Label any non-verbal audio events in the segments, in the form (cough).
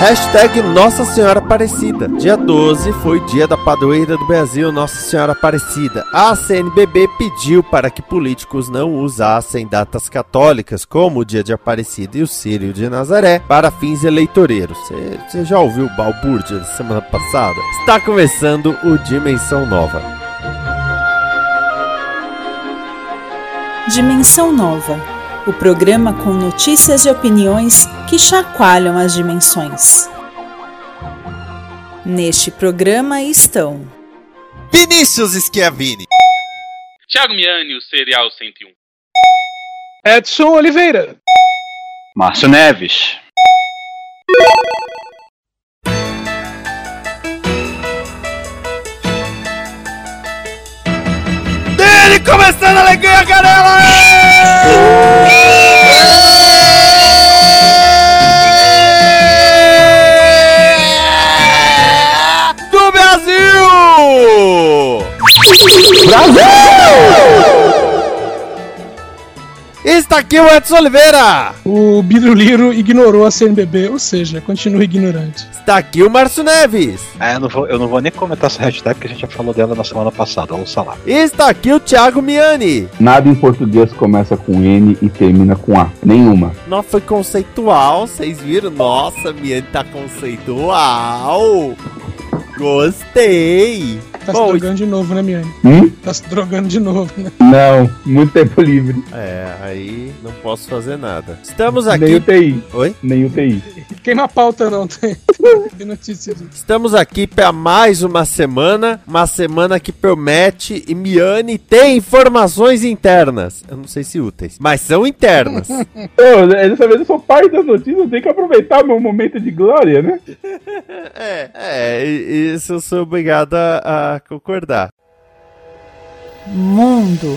Hashtag Nossa Senhora Aparecida. Dia 12 foi dia da padroeira do Brasil, Nossa Senhora Aparecida. A CNBB pediu para que políticos não usassem datas católicas, como o dia de Aparecida e o Círio de Nazaré, para fins eleitoreiros. Você já ouviu o balbúrdia da semana passada? Está começando o Dimensão Nova. Dimensão Nova o programa com notícias e opiniões que chacoalham as dimensões. Neste programa estão Vinícius Schiavini, Thiago Miani, o Serial 101, Edson Oliveira, Márcio Neves. Dele começando a alegria, Canela! Do Brasil! Brasil! Está aqui o Edson Oliveira! O Bidruliro ignorou a CNBB, ou seja, continua ignorante. Está aqui o Márcio Neves! É, eu não, vou, eu não vou nem comentar essa hashtag porque a gente já falou dela na semana passada, vamos falar. Está aqui o Thiago Miani! Nada em português começa com N e termina com A. Nenhuma. Não foi conceitual, vocês viram? Nossa, Miani tá conceitual! Gostei! Tá Bom, se drogando de novo, né, Miane? Hum? Tá se drogando de novo, né? Não, muito tempo livre. É, aí não posso fazer nada. Estamos Nem o aqui. TI. Oi? Nem o TI. Queima a pauta, não. Tem, (laughs) tem notícia disso. Estamos aqui para mais uma semana, uma semana que promete e Miane tem informações internas. Eu não sei se úteis, mas são internas. (laughs) Ô, dessa vez eu sou pai das notícias, eu tenho que aproveitar o meu momento de glória, né? (laughs) é, é, isso eu sou obrigado a, concordar. Mundo.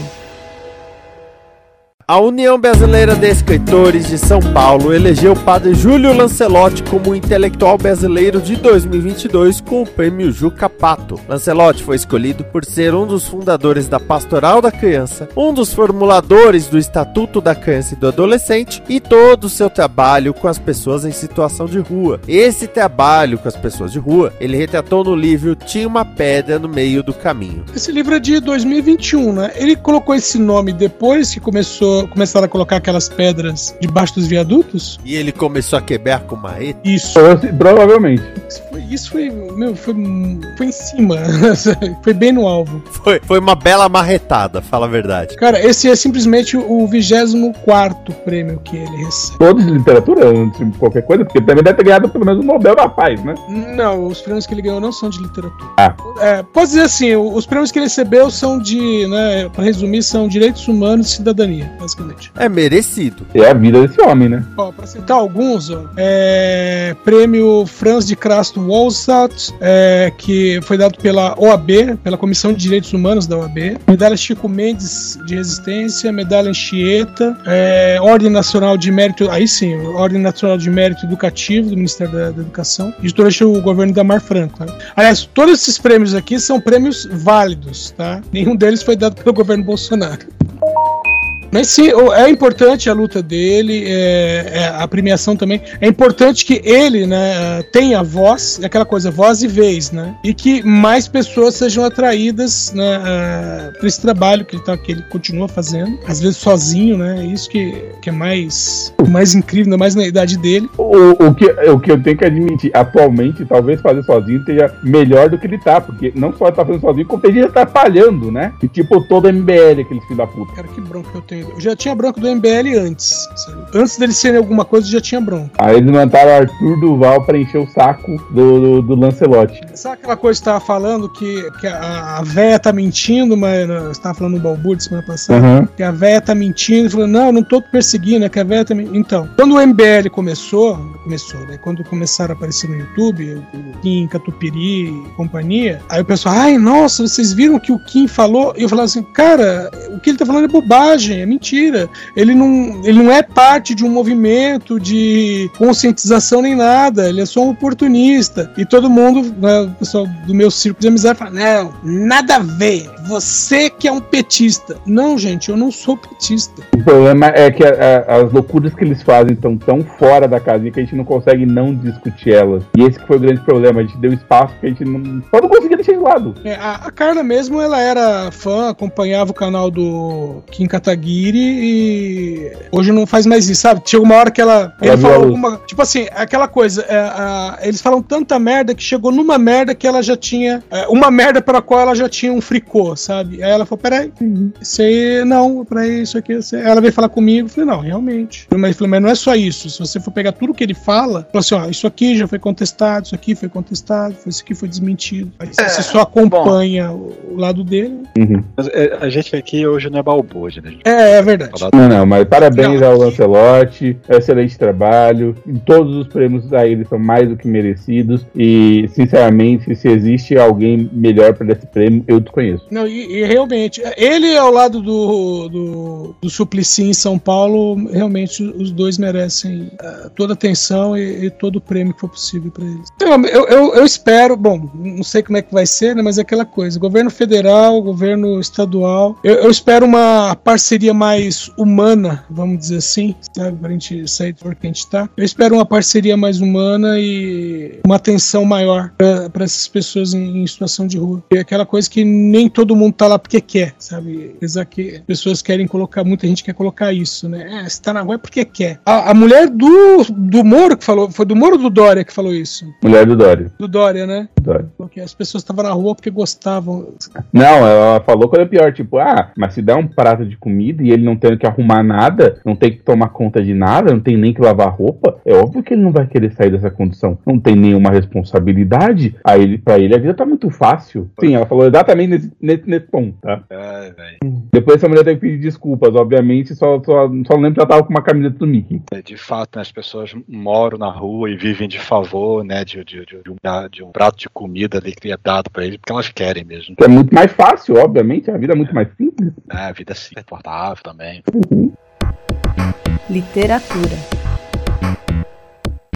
A União Brasileira de Escritores de São Paulo elegeu o padre Júlio Lancelotti como intelectual brasileiro de 2022 com o prêmio Juca Pato. Lancelotti foi escolhido por ser um dos fundadores da Pastoral da Criança, um dos formuladores do Estatuto da Criança e do Adolescente e todo o seu trabalho com as pessoas em situação de rua. Esse trabalho com as pessoas de rua, ele retratou no livro Tinha uma Pedra no Meio do Caminho. Esse livro é de 2021, né? Ele colocou esse nome depois que começou, começaram a colocar aquelas pedras debaixo dos viadutos? E ele começou a quebrar com marreta. Isso. Provavelmente. Isso foi, isso foi, meu, foi, foi em cima. (laughs) foi bem no alvo. Foi, foi uma bela marretada, fala a verdade. Cara, esse é simplesmente o 24 prêmio que ele recebe. Todos de literatura, antes de qualquer coisa, porque ele também deve ter ganhado pelo menos o Nobel da Paz, né? Não, os prêmios que ele ganhou não são de literatura. Ah. É, pode dizer assim, os prêmios que ele recebeu são de, né, pra resumir, são direitos humanos e cidadania, basicamente. É merecido. É a vida desse homem, né? Ó, pra citar alguns, ó, é, prêmio Franz de Crasto Wolstadt, é, que foi dado pela OAB, pela Comissão de Direitos Humanos da OAB, medalha Chico Mendes de Resistência, medalha Anchieta, é, Ordem Nacional de Mérito, aí sim, Ordem Nacional de Mérito Educativo do Ministério da, da Educação, e durante o governo da Mar Franco. Tá? Aliás, todos esses prêmios aqui são prêmios válidos, tá? Nenhum deles foi dado pelo governo Bolsonaro. Mas sim, é importante a luta dele, é, é, a premiação também. É importante que ele né, tenha voz, é aquela coisa, voz e vez, né? E que mais pessoas sejam atraídas né, para esse trabalho que ele, tá, que ele continua fazendo, às vezes sozinho, né? É Isso que, que é mais, mais incrível, ainda mais na idade dele. O, o, que, o que eu tenho que admitir, atualmente, talvez fazer sozinho esteja melhor do que ele tá, porque não só ele tá fazendo sozinho, como tem gente atrapalhando, né? E tipo, todo MBL, aqueles filhos da puta. Cara, que bronca eu tenho. Eu já tinha bronca do MBL antes. sabe? Antes dele serem alguma coisa, já tinha bronca. Aí eles mandaram o Arthur Duval pra encher o saco do, do, do Lancelotti. Sabe aquela coisa que você tava falando que, que a, a véia tá mentindo, mas né, você tava falando do Balbúrdio semana passada? Aham. Que a véia tá mentindo, falando, não, não tô perseguindo, é que a véia tá mentindo. Então, quando o MBL começou, começou, né? Quando começaram a aparecer no YouTube, o Kim Catupiri e companhia, aí o pessoal, ai, nossa, vocês viram o que o Kim falou? E eu falava assim, cara, o que ele tá falando é bobagem, é Mentira. Ele não, ele não é parte de um movimento de conscientização nem nada. Ele é só um oportunista. E todo mundo, né, o pessoal do meu círculo de amizade fala: não, nada a ver. Você que é um petista. Não, gente, eu não sou petista. O problema é que a- a- as loucuras que eles fazem estão tão fora da casinha que a gente não consegue não discutir elas. E esse que foi o grande problema. A gente deu espaço que a gente não. Só não conseguia deixar de lado. É, a, a Carla mesmo, ela era fã, acompanhava o canal do Kim Kataguiri e hoje não faz mais isso, sabe? Chega uma hora que ela. Ela ele falou alguma. Tipo assim, aquela coisa. é, a- eles falam tanta merda que chegou numa merda que ela já tinha. é, uma merda pela qual ela já tinha um fricô, sabe? Aí ela falou: peraí, isso aí não, peraí, isso aqui. isso aí." Ela veio falar comigo, eu falei: não, realmente. Mas ele falou: mas não é só isso. Se você for pegar tudo que ele fala, falou assim: ó, isso aqui já foi contestado, isso aqui foi contestado, isso aqui foi desmentido. Aí você só acompanha o o lado dele. Mas, é, a gente aqui hoje não é balbúrdia, né? Gente É, é verdade. Não, não, mas parabéns Não. ao Lancelotti, excelente trabalho. Todos os prêmios a ele são mais do que merecidos. E, sinceramente, se existe alguém melhor para esse prêmio, eu desconheço. Não, e, e realmente, ele ao lado do, do, do Suplicy em São Paulo, realmente os dois merecem eh, toda a atenção e, e todo o prêmio que for possível para eles. Então, eu, eu, eu espero, bom, não sei como é que vai ser, né, mas é aquela coisa: governo federal, governo estadual, eu, eu espero uma parceria mais humana, vamos dizer assim, sabe, pra gente sair do que a gente tá. Eu espero uma parceria mais humana e uma atenção maior para essas pessoas em, em situação de rua. É aquela coisa que nem todo mundo tá lá porque quer, sabe? Apesar que pessoas querem colocar, muita gente quer colocar isso, né? É, você tá na rua é porque quer. A, a mulher do, do Moro que falou, foi do Moro ou do Dória que falou isso? Mulher do Dória. Do Dória, né? Dória. Porque as pessoas estavam na rua porque gostavam. Não, ela falou coisa pior, tipo, ah, mas se der um prato de comida e ele não tem que arrumar nada, não tem que tomar conta de nada, não tem nem que lavar roupa, é óbvio que ele não vai querer sair dessa condição. Não tem nenhuma responsabilidade. Aí ele, pra ele a vida tá muito fácil. Sim, ela falou exatamente nesse, nesse, nesse ponto, tá? Ai, velho. Depois essa mulher teve que pedir desculpas, obviamente, só, só, só lembro que ela tava com uma camiseta do Mickey. É, De fato, né, as pessoas moram na rua e vivem de favor, né? De, de, de, de um, de um prato de comida ali que é dado pra eles, porque elas querem mesmo. É muito mais fácil, obviamente, a vida é muito mais simples. né, A vida é confortável também. Literatura.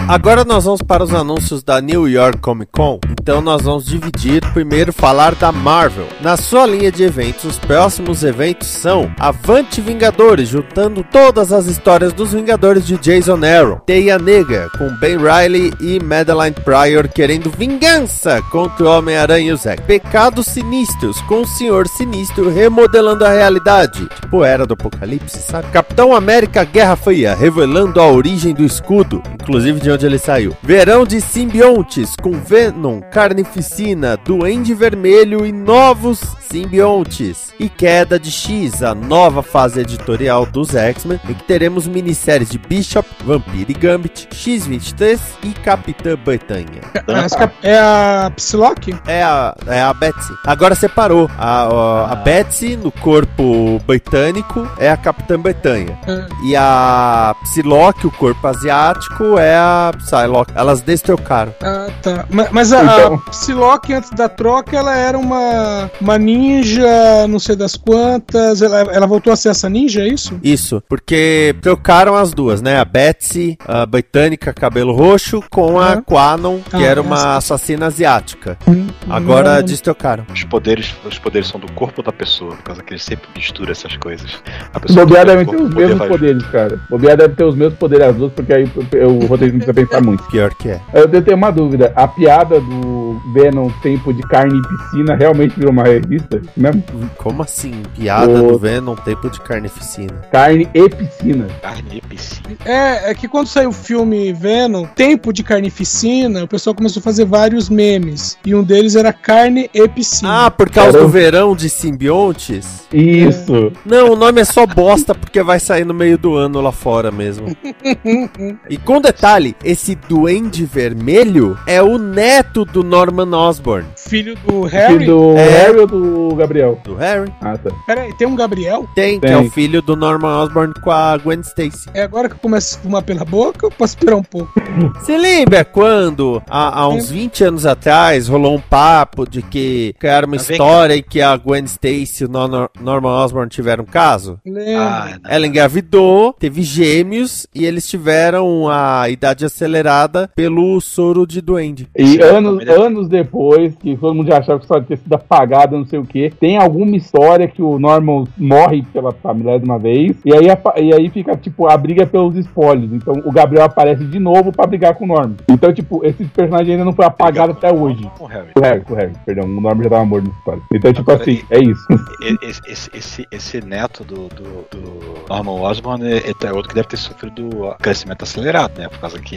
Agora nós vamos para os anúncios da New York Comic Con. Então nós vamos dividir primeiro falar da Marvel. Na sua linha de eventos, os próximos eventos são Avante Vingadores, juntando todas as histórias dos Vingadores de Jason Aaron. Teia Negra, com Ben Riley e Madeline Pryor querendo vingança contra o Homem-Aranha e o Zack. Pecados Sinistros, com o Senhor Sinistro remodelando a realidade. Tipo Era do Apocalipse, sabe? Capitão América Guerra Fria, revelando a origem do escudo, inclusive de onde ele saiu. Verão de simbiontes, com Venom, Carnificina, Duende Vermelho e novos simbiontes. E Queda de X, a nova fase editorial dos X-Men, em que teremos minisséries de Bishop, Vampire e Gambit, X-23 e Capitã Britânia. (laughs) É a Psylocke? É a, é a Betsy. Agora separou. A, a, a Betsy, no corpo britânico, é a Capitã Bretanha. É. E a Psylocke, o corpo asiático, é a Psylocke. Elas destrocaram. Ah, tá. Ma- Mas a, Então. a Psylocke, antes da troca, ela era uma, uma ninja, não sei das quantas. Ela, ela voltou a ser essa ninja, é isso? Isso, porque trocaram as duas, né? A Betsy, a britânica, cabelo roxo, com a. Quanon, que Ah, era essa. uma assassina asiática. Agora Não. destrocaram. Os poderes, os poderes são do corpo da pessoa, por causa que ele sempre mistura essas coisas. A pessoa Bobear deve o ter os o poder mesmos poderes, cara. Bobear deve ter os mesmos poderes as duas, porque aí o roteiro não precisa pensar muito. Pior que é. Eu tenho uma dúvida. A piada do Venom Tempo de Carne e Piscina realmente virou uma revista? Mesmo? Como assim? Piada Ô. do Venom, tempo de carnificina. Carne e piscina. Carne e piscina. É, é que quando saiu o filme Venom, Tempo de Carnificina, o pessoal começou a fazer vários memes. E um deles era carne e piscina. Ah, por causa do Caramba. verão de simbiontes? Isso. Não, o nome é só bosta porque vai sair no meio do ano lá fora mesmo. (laughs) E com detalhe, esse duende vermelho é o neto do Norman Osborn. Filho do Filho Harry? do É. Harry ou do Gabriel? Do Harry. Ah, tá. Peraí, tem um Gabriel? Tem, que Tem. é o filho do Norman Osborn com a Gwen Stacy. É agora que eu começo a fumar pela boca ou posso esperar um pouco? Você lembra quando, há, há uns 20 anos atrás, rolou um papo de que, que era uma Tá história em que a Gwen Stacy e o Nor- Norman Osborn tiveram um caso? Lembro. Ah. Ela engravidou, teve gêmeos e eles tiveram a idade acelerada pelo soro de duende. E anos, anos depois, que todo mundo já achava que só tinha sido apagada, não sei o que, tem alguma história que o Norman morre pela família de uma vez, e aí, e aí fica, tipo, a briga pelos espólios. Então o Gabriel aparece de novo pra brigar com o Norman. Então, tipo, esse personagem ainda não foi apagado até hoje. Com o Harry. O Harry, o Harry, perdão, o Norman já tava morto nessa história. Então, tipo Agora, assim, é isso. (laughs) Esse, esse, esse, esse neto do, do, do Norman Osborn é, é outro que deve ter sofrido crescimento acelerado, né? Por causa que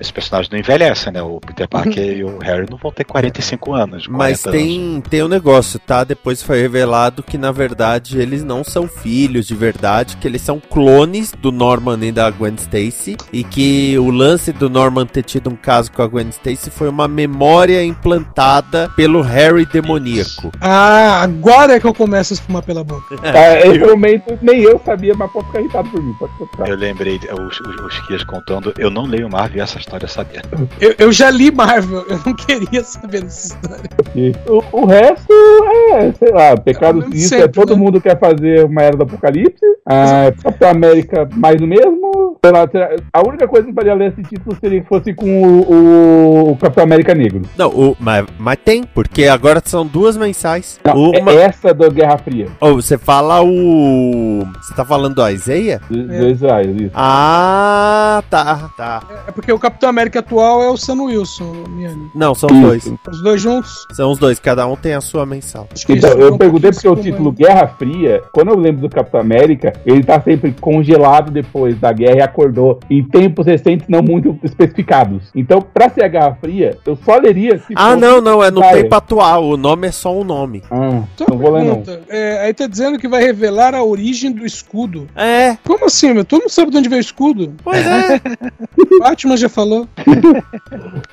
esse personagem não envelhece, né? O Peter Parker (laughs) e o Harry não vão ter 45 anos. 40 Mas anos. tem, tem um negócio, tá? Depois foi revelado que, na verdade, eles não são filhos de verdade, que eles são clones do Norman e da Gwen Stacy, e que o lance do Norman ter tido um caso com a Gwen Stacy foi uma memória implantada pelo Harry demoníaco. Ah, agora é que eu começo a fumar pela boca. (laughs) É, esse momento nem eu sabia, mas pode ficar irritado por mim, pode ficar. Eu lembrei, os, os, os Kias contando, eu não leio Marvel e essa história sabia. Eu, eu já li Marvel, eu não queria saber dessa história. O, o resto é, sei lá, pecado É o é todo né? mundo quer fazer uma era do apocalipse. Ah, Capitão América mais do mesmo. Sei lá, será- a única coisa que faria ler esse título seria que fosse com o, o- Capitão América Negro. Não, o, mas, mas tem, porque agora são duas mensais. Não, Uma. é essa do Guerra Fria, Oh, você fala o. Você tá falando do Isaiah? do, do Israel, isso. Ah, tá, tá. É porque o Capitão América atual é o Sam Wilson, Miane. Não, são os dois. Os dois juntos. São os dois, cada um tem a sua mensal. Então, eu um perguntei porque o título Guerra Fria, quando eu lembro do Capitão América, ele tá sempre congelado depois da guerra e acordou em tempos recentes não muito especificados. Então, pra ser a Guerra Fria, eu só leria se Ah, não, não, é no Vai. tempo atual. O nome é só um nome. Ah, Só não vou ler não. é, aí tá dizendo que vai revelar a origem do escudo. É, Como assim, meu? Todo mundo sabe de onde veio o escudo. pois é. (laughs) Batman já falou. (laughs)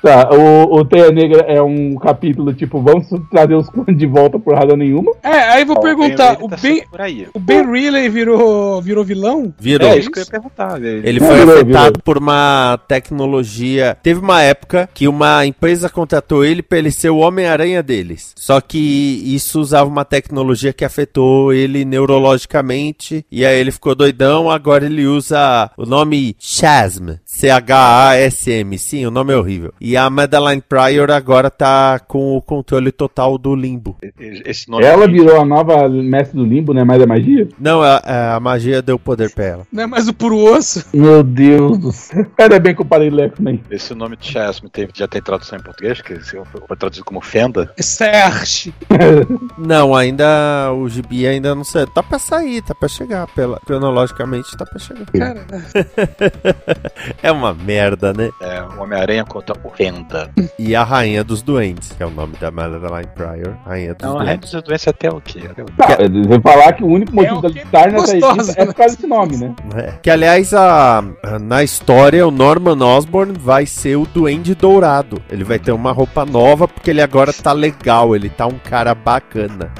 Tá, o, o Teia Negra é um capítulo tipo, vamos trazer os clones de volta por razão nenhuma. É, aí vou perguntar, Ele o tá Ben, aí. o ben Reilly virou, virou vilão? Virou. É isso que eu ia perguntar. Ele, Ele foi afetado por uma tecnologia. Teve uma época que uma empresa contratou ele pra ele ser o Homem-Aranha deles. Só que isso usava uma tecnologia que afetou ele neurologicamente. E aí ele ficou doidão. Agora ele usa o nome Chasm. C-H-A-S-M. Sim, o nome é horrível. E a Madeline Pryor agora tá com o controle total do limbo. esse nome Ela aí, virou a nova mestre do limbo, né? Mais a magia? Não, a, a magia deu poder pra ela. Não é mais o puro osso? Meu Deus do céu. Ainda bem que eu parei de ler também. Esse nome de Chasm teve, já tem tradução em português, que se foi traduzido como Fenda. É Serge. (laughs) Não, ainda o gibi ainda não sei. Tá pra sair, tá pra chegar. Pela, cronologicamente tá pra chegar. Cara, (laughs) É uma merda, né? É, o Homem-Aranha contra o Fenda. E a Rainha dos Duendes, que é o nome da Madeline Pryor. Rainha dos Não, a Red Duendes. dos Doenças até o quê? Até o- Tá, eu vou falar que o único motivo estar nessa gostosa, revista é né? por causa desse nome, né? É. Que aliás, a, a- na história, o Norman Osborn vai ser o Duende Dourado. Ele vai ter uma roupa nova porque ele agora tá legal, ele tá um cara bacana.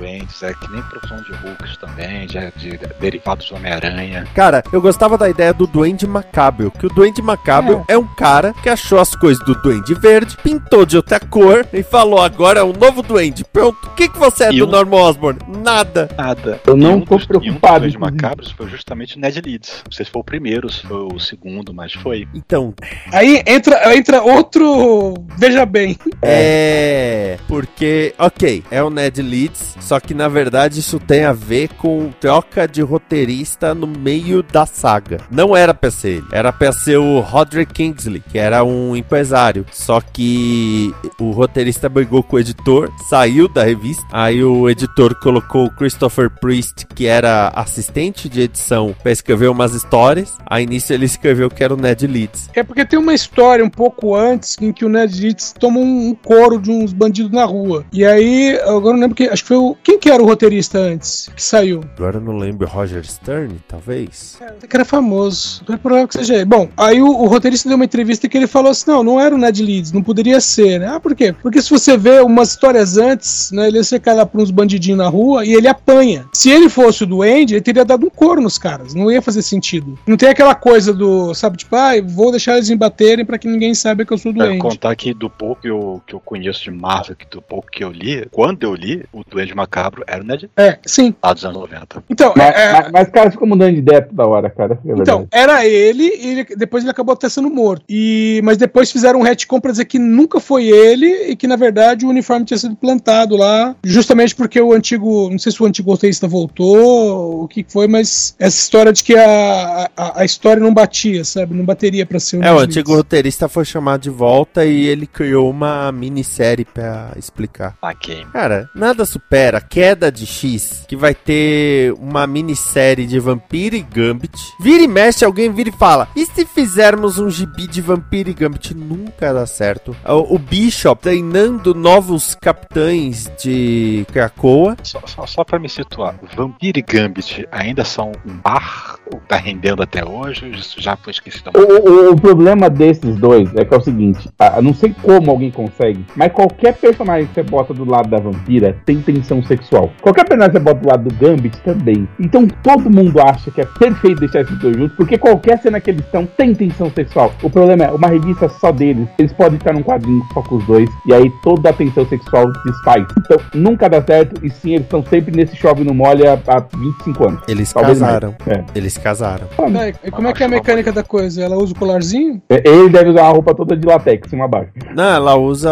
É, Doentes, é que nem profissão de Hulks também, já de, derivados do Homem-Aranha. Cara, eu gostava da ideia do Duende Macabro, que o Duende Macabro é. um cara que achou as coisas do Duende Verde, pintou de outra cor e falou, agora é um novo Duende. Pronto, o que, que você é E do um- Norman Osborn? Nada. Nada. Eu não um tô dos- preocupado, um dos macabros foi justamente o Ned Leeds. Não sei se foi o primeiro, se foi o segundo, mas foi. Então, aí entra, entra outro. Veja bem. É, porque, ok, é o Ned Leeds, só que na verdade isso tem a ver com troca de roteirista no meio da saga. Não era pra ser ele, era pra ser o Roderick Kingsley, que era um empresário. Só que o roteirista brigou com o editor, saiu da revista, aí o editor colocou o Christopher Priest, que era assistente de edição, pra escrever umas histórias. Aí nisso ele escreveu que era o Ned Leeds. É porque tem uma história um pouco antes em que o Ned Leeds toma um, coro de uns bandidos na rua. E aí, agora não lembro que. Acho que foi o, Quem que era o roteirista antes que saiu? Agora eu não lembro, Roger Stern, talvez? É, que era famoso. Não é provável que seja ele. Bom, aí o, o roteirista deu uma entrevista que ele falou assim: não, não era o Ned Leeds, não poderia ser, né? Ah, por quê? Porque se você vê umas histórias antes, né, ele ia ser cara por uns bandidinhos na rua e ele apanha. Se ele fosse o Duende, ele teria dado um couro nos caras. Não ia fazer sentido. Não tem aquela coisa do, sabe, tipo, ah, vou deixar eles embaterem pra que ninguém saiba que eu sou o É, Duende. contar que do pouco que eu, que eu conheço de Marvel, que do pouco que eu li, quando eu li, o Duende Macabro era o Ned É, sim. lá dos anos 90. Então, Mas, é- é- mas, mas cara, ficou mudando de ideia toda hora, cara. é Então, era ele e ele- depois ele acabou até sendo morto. E, mas depois fizeram um retcon pra dizer que nunca foi ele e que, na verdade, o uniforme tinha sido plantado lá, justamente porque o antigo, não sei se o antigo roteirista voltou, o que foi, mas essa história de que a, a, a história não batia, sabe? Não bateria pra ser um É, o antigo roteirista foi chamado de volta e ele criou uma minissérie pra explicar. Ok. Cara, nada supera a queda de X, que vai ter uma minissérie de Vampiro e Gambit. Vira e mexe, alguém vira e fala: e se fizermos um gibi de Vampiro e Gambit? Nunca dá certo. O, o Bishop treinando novos capitães de Krakoa. Só, só, só pra me situar, Vampire e Gambit ainda são um bar? Tá rendendo até hoje? Ou Isso já foi esquecido. O, o- o problema desses dois é que é o seguinte, eu não sei como alguém consegue, mas qualquer personagem que você bota do lado da vampira tem tensão sexual. Qualquer personagem que você bota do lado do Gambit também. Então todo mundo acha que é perfeito deixar esses dois juntos, porque qualquer cena que eles estão tem tensão sexual. O problema é, uma revista só deles, eles podem estar num quadrinho só com os dois, e aí toda a tensão sexual desfaz. Então nunca dá certo, e sim, eles estão sempre nesse chove no molha há 25 anos. Eles Talvez casaram. É. Eles casaram. E- e como é que é a mecânica da coisa? Ela usa o colarzinho? É, Ele deve usar uma roupa toda de latex, cima a baixo. Não, ela usa.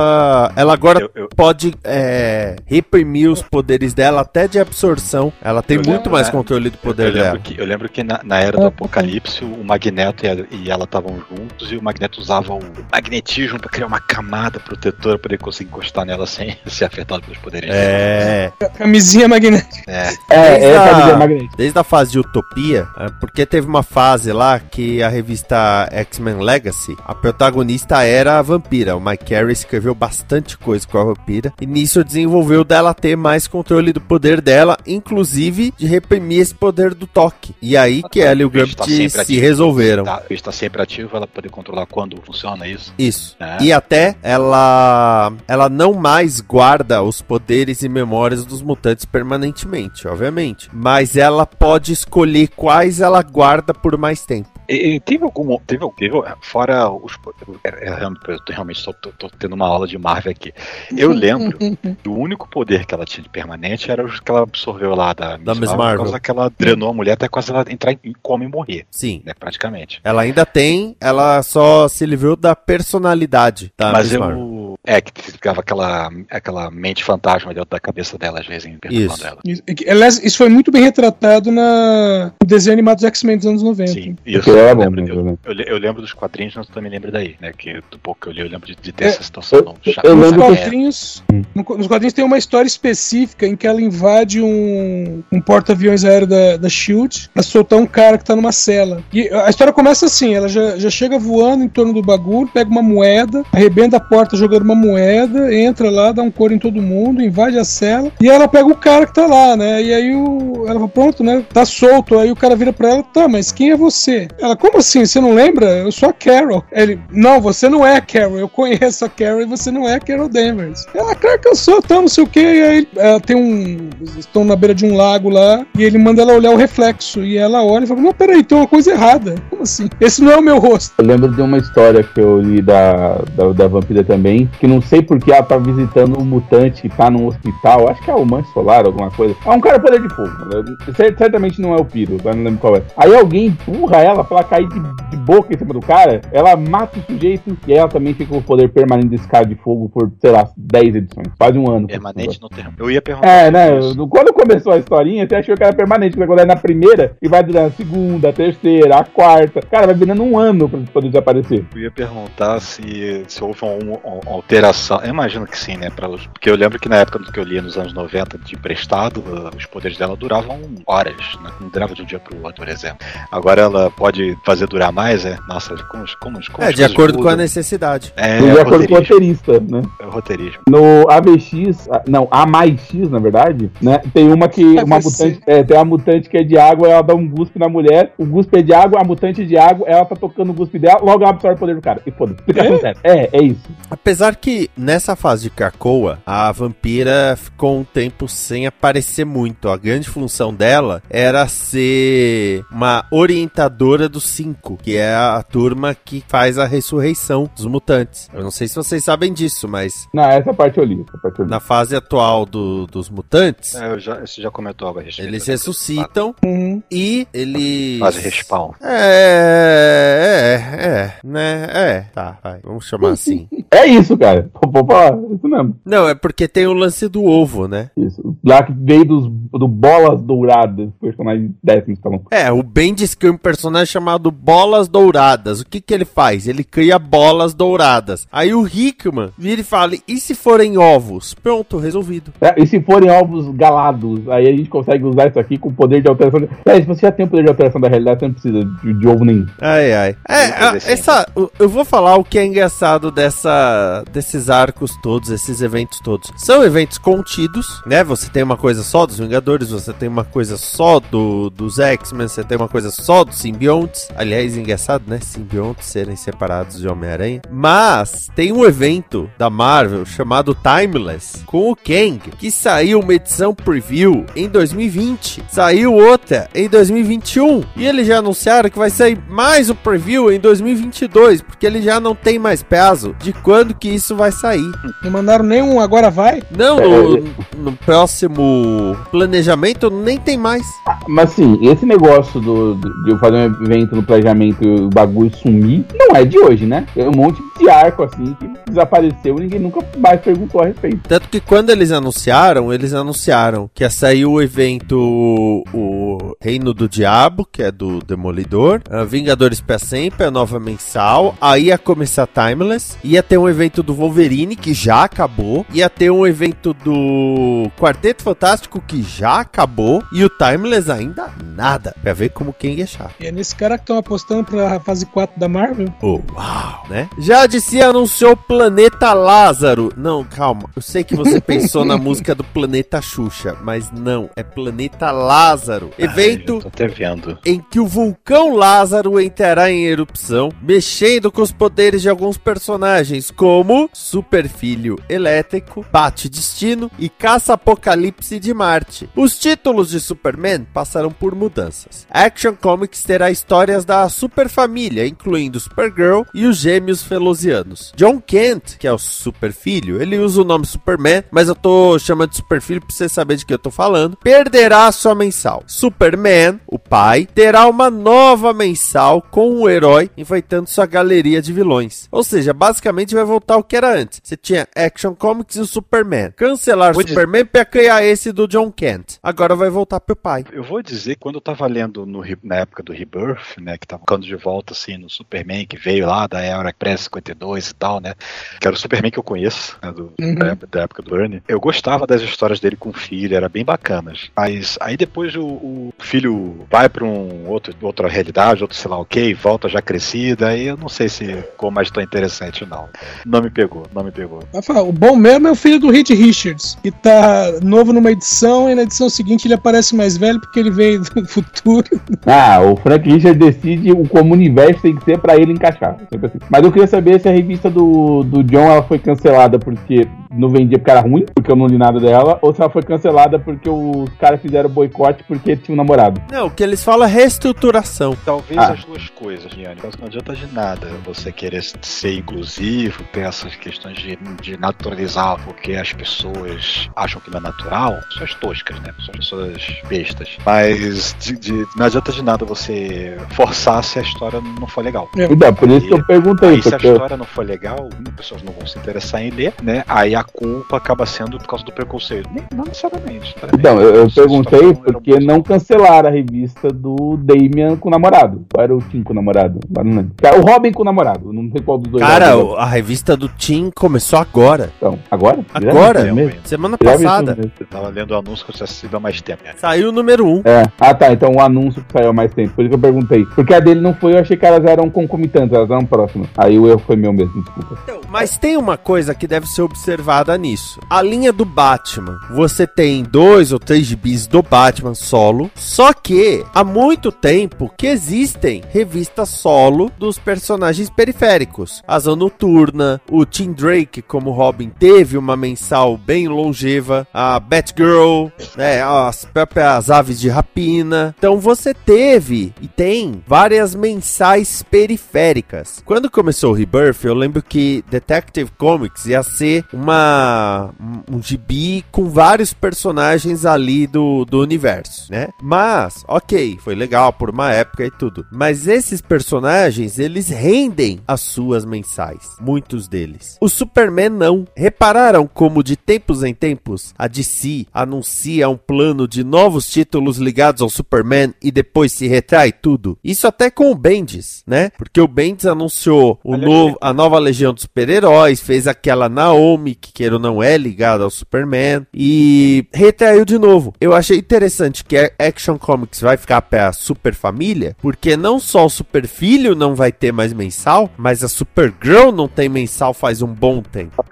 Ela agora Eu- eu- pode é, reprimir os poderes dela até de absorção. Ela tem Eu muito lembro, mais né? controle do poder eu lembro dela. que, eu lembro que na, na era do Apocalipse, o Magneto e, a- e ela estavam juntos e o Magneto usava o magnetismo pra criar uma camada protetora pra ele conseguir encostar nela sem (laughs) ser afetado pelos poderes dela. É. Camisinha magnética. É. É, Desde é a- essa a magnética. Desde a fase de Utopia, é, porque teve uma fase lá que a revista X-Men Legacy, a protagonista era a vampira. O Mike Carey escreveu bastante coisa com a vampira. E nisso desenvolveu dela ter mais controle do poder dela, inclusive de reprimir esse poder do toque. E aí que ela e o tá Gambit sempre se ativo. resolveram. Tá, o bicho tá sempre ativo, ela poder controlar quando funciona isso. Isso. É. E até ela ela não mais guarda os poderes e memórias dos mutantes permanentemente, obviamente, mas ela pode escolher quais ela guarda por mais tempo. E, teve algum. Teve, teve, fora os. Eu, é, é, eu realmente tô tendo uma aula de Marvel aqui. Eu (laughs) lembro que o único poder que ela tinha de permanente era os que ela absorveu lá da, Da Miss Por Marvel. causa que ela drenou a mulher até quase ela entrar em coma e morrer, Sim. né? Praticamente. Ela ainda tem, ela só se livrou da personalidade da Mas Miss Marvel. Eu. É, que ficava aquela, aquela mente fantasma dentro da cabeça dela, às vezes, perturbando Isso. ela. Isso, aliás, isso foi muito bem retratado na, no desenho animado dos X-Men dos anos 90. Sim, isso. Eu bom, lembro, né, eu, né? eu, le- eu lembro dos quadrinhos, mas eu também lembro daí, né? Que do pouco que eu li, eu lembro de, de ter É, essa situação. eu- eu Nos lembro que- quadrinhos, no- nos quadrinhos tem uma história específica em que ela invade um, um porta-aviões aéreo da, da Shield pra soltar um cara que tá numa cela. E a história começa assim: ela já, já chega voando em torno do bagulho, pega uma moeda, arrebenta a porta jogando uma moeda, entra lá, dá um couro em todo mundo, invade a cela, e ela pega o cara que tá lá, né? E aí o, ela fala, pronto, né? Tá solto. Aí o cara vira pra ela, tá, mas quem é você? Ela, como assim? Você não lembra? Eu sou a Carol. Ele, não, você não é a Carol. Eu conheço a Carol e você não é a Carol Danvers. Ela, claro que eu sou, tá, não sei o que. E aí ela tem um. Estão na beira de um lago lá e ele manda ela olhar o reflexo. E ela olha e fala: Não, peraí, tem uma coisa errada. Como assim? Esse não é o meu rosto. Eu lembro de uma história que eu li da, da, da vampira também, que não sei porque ela tá visitando um mutante que tá num hospital, acho que é o Manche Solar, alguma coisa. É um cara poder de fogo, né? Cer- certamente não é o Piro, eu não lembro qual é. Aí alguém empurra ela pra ela cair de, de boca em cima do cara, ela mata o sujeito e aí ela também fica com o poder permanente desse cara de fogo por, sei lá, 10 edições, quase um ano. Permanente no termo. Eu ia perguntar. É, né? Quando começou a historinha, você achou que era permanente, mas quando é na primeira, e vai durar a segunda, a terceira, a quarta. Cara, vai virando um ano pra poder desaparecer. Eu ia perguntar se, se houve uma, uma alteração. Eu imagino que sim, né? Pra, porque eu lembro que na época do que eu lia nos anos 90 de emprestado, uh, os poderes dela duravam horas, né? não durava de um dia pro outro, por exemplo. Agora ela pode fazer durar mais, é? Nossa, como, como, como É, de acordo com a mudam. necessidade. É, de acordo com o roteirista, né? É o roteirismo. No AVX, ah, não, A mais X, na verdade, né? Tem uma que. Uma AVC. mutante. É, tem uma mutante que é de água, ela dá um guspe na mulher, o guspe é de água, a mutante é de água, ela tá tocando o guspe dela, logo ela absorve o poder do cara. E foda-se. Séria. (laughs) É, é isso. Apesar que nessa fase de Krakoa, a vampira ficou um tempo sem aparecer muito. A grande função dela era ser uma orientadora dos cinco, que é a turma que faz a ressurreição dos mutantes. Eu não sei se vocês sabem disso, mas Não, essa parte eu li. Essa parte eu li. na fase atual do- dos mutantes, É, eu já, você já comentou algo a respeito. eles ressuscitam Uhum. e eles. Faz respawn. É, é, é, né? É, tá, vai, vamos chamar (laughs) assim. É isso, cara. Vou falar. Isso mesmo. Não, é porque tem o lance do ovo, né? Isso. Lá que veio dos, do Bolas Douradas, personagem décimo escalão. É, o Bendis cria um personagem chamado Bolas Douradas. O que que ele faz? Ele cria bolas douradas. Aí o Hickman vira e fala: e se forem ovos? Pronto, resolvido. É, e se forem ovos galados, aí a gente consegue usar isso aqui com o poder de alteração. De... É, se você já tem o poder de alteração da realidade, você não precisa de, de ovo nenhum. Ai, ai. É, a- assim. essa, eu- eu vou falar o que é engraçado dessa, desses arcos todos, esses eventos todos. São eventos contidos, né? Você tem uma coisa só dos Vingadores, você tem uma coisa só do, dos X-Men, você tem uma coisa só dos simbiontes. Aliás, engraçado, né? Simbiontes serem separados de Homem-Aranha. Mas tem um evento da Marvel chamado Timeless com o Kang, que saiu uma edição preview em 2020. Saiu outra em 2021. E eles já anunciaram que vai sair mais um preview em 2022, porque ele já não tem mais prazo de quando que isso vai sair. Não mandaram nenhum, agora vai? Não, no, no próximo planejamento nem tem mais. Mas sim, esse negócio do, do- de eu fazer um evento no planejamento e o bagulho sumir, não é de hoje, né? É um monte de arco assim que desapareceu e ninguém nunca mais perguntou a respeito. Tanto que quando eles anunciaram, eles anunciaram que ia sair o evento O Reino do Diabo, que é do Demolidor, a Vingadores pra Sempre, a nova mensal, aí ia começar Timeless, ia ter um evento do Wolverine, que já acabou, ia ter um evento do Quarteto Fantástico, que já acabou, e o Timeless ainda nada, pra ver como quem ia achar. E é nesse cara que estão apostando pra fase 4 da Marvel. Oh, uau, né? Já disse anunciou Planeta Lázaro. Não, calma. Eu sei que você pensou na (laughs) música do Planeta Xuxa, mas não, é Planeta Lázaro. Evento Ai, eu tô até vendo. em que o vulcão Lázaro entrará em erupção, mexendo com os poderes de alguns personagens, como Superfilho Elétrico, Bate Destino e Caça Apocalipse de Marte. Os títulos de Superman passarão por mudanças. Action Comics terá histórias da Superfamília, incluindo Supergirl e os gêmeos Felosianos. John Kent, que é o Superfilho, ele usa o nome Superman, mas eu tô chamando de Superfilho pra você saber de que eu tô falando, perderá sua mensal. Superman, o pai, terá uma nova mensal com o herói enfrentando sua galeria de vilões. Ou seja, basicamente vai voltar o que era antes. Você tinha Action Comics e o Superman. Cancelar o Vou dizer- Superman pra criar esse do John Kent. Agora vai voltar pro pai. Eu vou dizer que quando eu tava lendo no na época do Rebirth, né, que tava ficando de volta assim no Superman que veio lá da era pré-52 e tal, né, que era o Superman que eu conheço, né, do- Uhum. da, época, da época do Bernie. Eu gostava das histórias dele com o filho, era bem bacanas. Mas aí depois o, o filho vai pra um outro, outra realidade, outro sei lá o que, volta já crescida, aí eu não sei se ficou mais tão interessante não. Não me pegou, não me pegou. Falar, o bom mesmo é o filho do Reed Richards, que tá novo numa edição e na edição seguinte ele aparece mais velho porque ele veio do futuro. (laughs) Ah, o Frank Richard decide o como o universo tem que ser pra ele encaixar. Assim. Mas eu queria saber se a revista do, do John ela foi cancelada porque não vendia porque era ruim, porque eu não li nada dela, ou se ela foi cancelada porque os caras fizeram boicote porque tinha um namorado. Não, o que eles falam é reestruturação. Talvez Ah. as duas coisas, Gianni. Não adianta de nada você querer ser inclusivo, ter essas questões de, de naturalizar porque as pessoas acham que não é natural. Pessoas toscas, né? São pessoas bestas. Mas de- de- não adianta de nada você forçar se a história não for legal. É. Então, por isso que eu perguntei. Aí se a história não for legal, as pessoas não vão se interessar em ler, né? Aí a culpa acaba sendo por causa do preconceito. Nem- Não necessariamente. tá? Então, eu, eu perguntei porque não cancelaram a revista do Damian com o namorado. Qual era o Tim com o namorado? O Robin com o namorado. Não sei qual dos dois. Cara, a revista do Tim começou agora. Então, agora? Agora? mesmo? Semana passada. mesmo. Eu tava lendo o anúncio que eu tinha assistido há mais tempo. né? Saiu o número 1. Um. É. Ah, tá. Então o anúncio que saiu há mais tempo. Por isso que eu perguntei. Porque a dele não foi, eu achei que elas eram concomitantes, elas eram próximas. Aí o erro foi meu mesmo, desculpa. Mas tem uma coisa que deve ser observada nisso. A linha do Batman. Você tem dois ou três gibis do Batman solo. Só que há muito tempo que existem revistas solo dos personagens periféricos. Asa Noturna, o Tim Drake como Robin teve uma mensal bem longeva. A Batgirl, né, as próprias aves de rapina. Então você teve e tem várias mensais periféricas. Quando começou o Rebirth, eu lembro que Detective Comics ia ser uma um, gibi com vários personagens ali do, do universo, né? Mas, ok, foi legal por uma época e tudo. Mas esses personagens, eles rendem as suas mensais, muitos deles. O Superman não. Repararam como de tempos em tempos a DC anuncia um plano de novos títulos ligados ao Superman e depois se retrai tudo? Isso até com o Bendis, né? Porque o Bendis anunciou o Aliás, novo, a nova Legião dos Super-Heróis, fez aquela Naomi, que queira ou não é ligada ao Superman, e retraiu de novo. Eu achei interessante que a Action Comics vai ficar pra Super Família, porque não só o Super Filho não vai ter mais mensal, mas a Supergirl não tem mensal faz um bom tempo.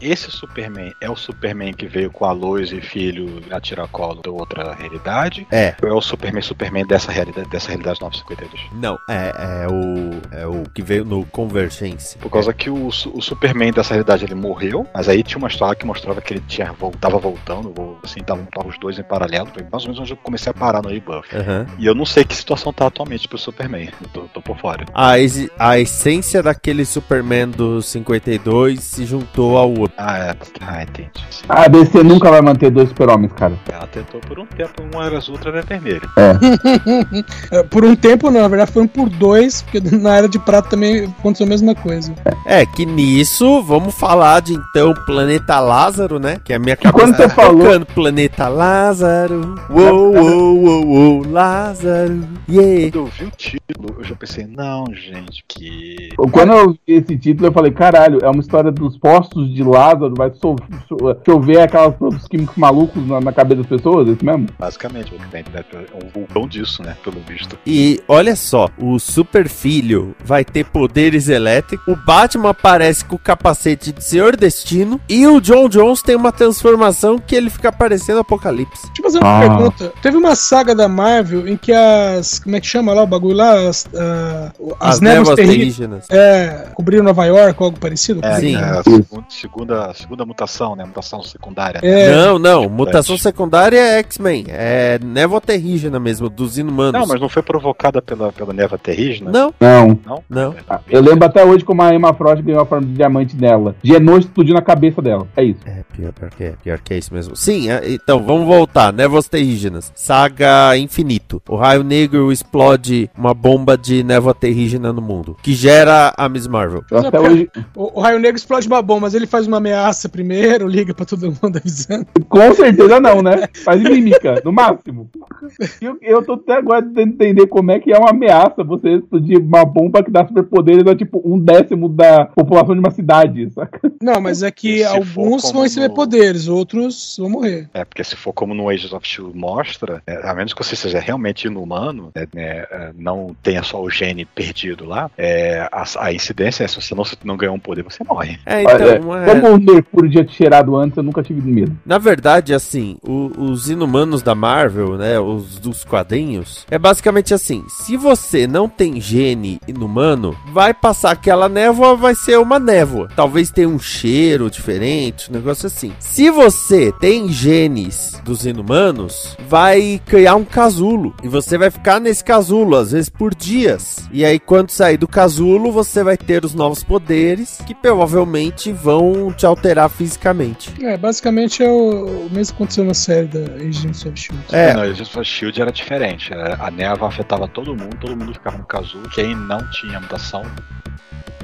Esse Superman é o Superman que veio com a Lois e filho a tiracolo da outra realidade? É. Ou é o Superman Superman dessa realidade, dessa realidade 952? Não, é, é o é o que veio no Convergence. Por causa que o, o Superman dessa realidade ele morreu, mas aí tinha uma história que mostrava que ele tinha, tava voltando, ou, assim, estavam os dois em paralelo, foi mais ou menos onde eu comecei a parar no Rebuff. Aham. E eu não sei que situação tá atualmente pro Superman, eu tô, tô por fora. A, a essência daquele Superman do 52 se juntou ao outro. Ah, é. Ah, entendi. A DC nunca vai manter dois super-homens, cara. Ela tentou por um tempo, uma era azul, outra era vermelha. (laughs) É, Por um tempo, não, na verdade foram por dois, porque na Era de Prata também aconteceu a mesma coisa. É, que nisso, vamos falar de então Planeta Lázaro, né? Que a minha cabeça quando você falou- tocando Planeta Lázaro. Uou, uou, uou, uou, Lázaro. Yeah. Quando eu vi o título, eu já pensei, não, gente, que. Quando eu vi esse título, eu falei, caralho, é uma história dos postos de Lázaro, vai chover aquelas produtos químicos malucos na, na cabeça das pessoas, é isso mesmo? Basicamente, o que tem né, é um vulcão disso, né? Pelo visto. E olha só, o Super Filho vai ter poderes elétricos, o Batman aparece com o capacete de Senhor Destino e o John Jones tem uma transformação que ele fica parecendo Apocalipse. Deixa eu fazer uma Ah. pergunta. Teve uma saga da Marvel em que as. Como é que chama lá o bagulho lá? As, ah, as, névoas terríveis. terrígenas. É, cobriram Nova York ou algo parecido? É, Sim. é a segunda, segunda, segunda mutação, né? Mutação secundária. É, Não, não, mutação secundária é X-Men, é névoa terrígena mesmo, dos inumanos. Não, mas não foi provocada pela, pela neva terrígena? Não, Não. Não? Não. Ah, Eu lembro até hoje como a Emma Frost ganhou a forma de diamante dela. Genos explodiu na cabeça dela. É isso. É, pior, pior, que é, pior que é isso mesmo. Sim, é, então, vamos voltar. Névoas terrígenas. Saga Infinito. O Raio Negro explode uma bomba de névoa terrígena no mundo. Que gera a Miss Marvel. Não, até hoje, o, o Raio Negro explode uma bomba, mas ele faz uma ameaça primeiro, liga pra todo mundo avisando. com certeza não, né? Faz mímica, no máximo. Eu, eu tô até agora tentando entender como é que é uma ameaça você explodir uma bomba que dá superpoderes a tipo um décimo da população de uma cidade, saca? Não, mas é que alguns vão receber no- poderes, outros vão morrer. É, porque se for como no Agents of Shield mostra, é, a menos que você seja realmente inumano, é, né, é, não tenha só o gene perdido lá, é, a, a incidência é se você não, não ganhar um poder, você morre. É, então, é, Como o Mercúrio tinha te cheirado antes, eu nunca tive medo. na verdade, assim, o- os inumanos da Marvel, né, os dos quadrinhos, é basicamente assim, se você não tem gene inumano, vai passar aquela névoa, vai ser uma névoa. Talvez tenha um cheiro diferente, um negócio assim. Se você tem genes dos inumanos, vai criar um casulo, e você vai ficar nesse casulo, às vezes por dias. E aí, quando sair do casulo, você vai ter os novos poderes, que provavelmente vão te alterar fisicamente. É, basicamente é o, o mesmo que aconteceu na série da Agents of Shield. É. Não, Agents of Shield era diferente. A neva afetava todo mundo, todo mundo ficava no casulo. Quem não tinha mutação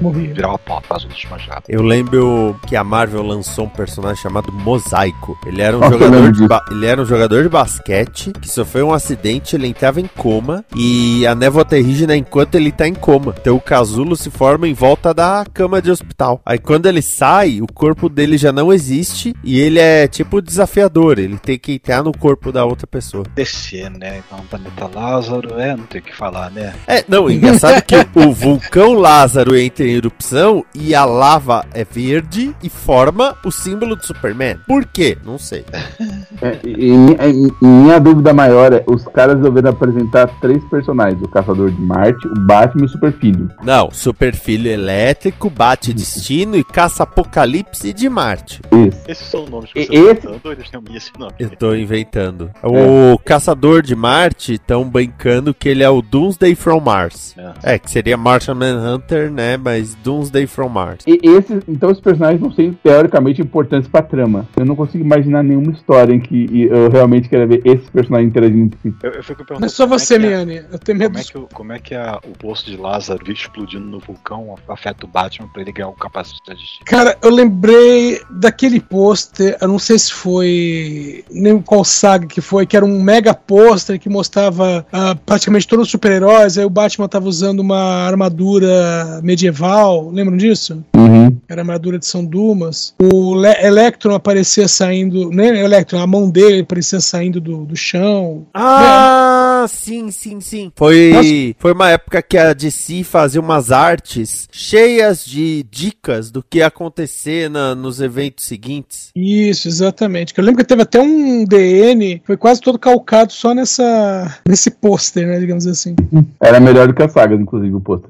Morria. virava pó por causa do desmanchado. Eu lembro que a Marvel lançou um personagem chamado Mosaico. Ele era um Nossa, eu jogador de ba- ele era um jogador de basquete que sofreu um acidente, ele entrava em coma e a névoa terrígena enquanto ele tá em coma. Então o casulo se forma em volta da cama de hospital. Aí quando ele sai, o corpo dele já não existe e ele é tipo desafiador, ele tem que entrar no corpo da outra pessoa. Descer, né? Então, planeta Lázaro, é, não tem o que falar, né? É, não, engraçado que o vulcão Lázaro entra em erupção e a lava é verde e forma o símbolo do Superman. Por quê? Não sei. (laughs) É, e, mi- e minha dúvida maior é: os caras resolveram apresentar três personagens: o Caçador de Marte, o Batman e o Super Filho. Não, Superfilho Elétrico, Bate Destino e Caça Apocalipse de Marte. Isso. Esses são os nomes que E- você esse- eles têm esse nome? Eu tô inventando. O Caçador de Marte estão brincando que ele é o Doomsday from Mars. É. É, que seria Martian Manhunter, né? Mas Doomsday from Mars. E esses, então os personagens não são teoricamente importantes pra trama. Eu não consigo imaginar nenhuma história em que eu realmente quero ver esses personagens interagindo entre si. Eu, eu fico perguntando. Não é só como você, é- Miane. Eu tenho medo Como é que, o- como é que a- o poço de Lázaro explodindo no vulcão afeta o Batman pra ele ganhar o capacete de? Cara, eu lembrei daquele pôster, eu não sei se foi nem qual saga que foi, que era um mega pôster que mostrava ah, praticamente todos os super-heróis, aí o Batman tava usando uma armadura medieval, lembram disso? Uhum. Era a armadura de São Dumas. O Le Electron aparecia saindo, nem Electron, a mão dele aparecia saindo do, do chão. Ah, sim, sim, sim. Foi, foi uma época que a DC fazia umas artes cheias de dicas do que ia acontecer na- nos eventos seguintes. Isso, exatamente. Que eu lembro que teve até um DN, foi quase todo calcado só nessa nesse pôster, né, digamos assim. Era melhor do que as sagas, inclusive, o pôster.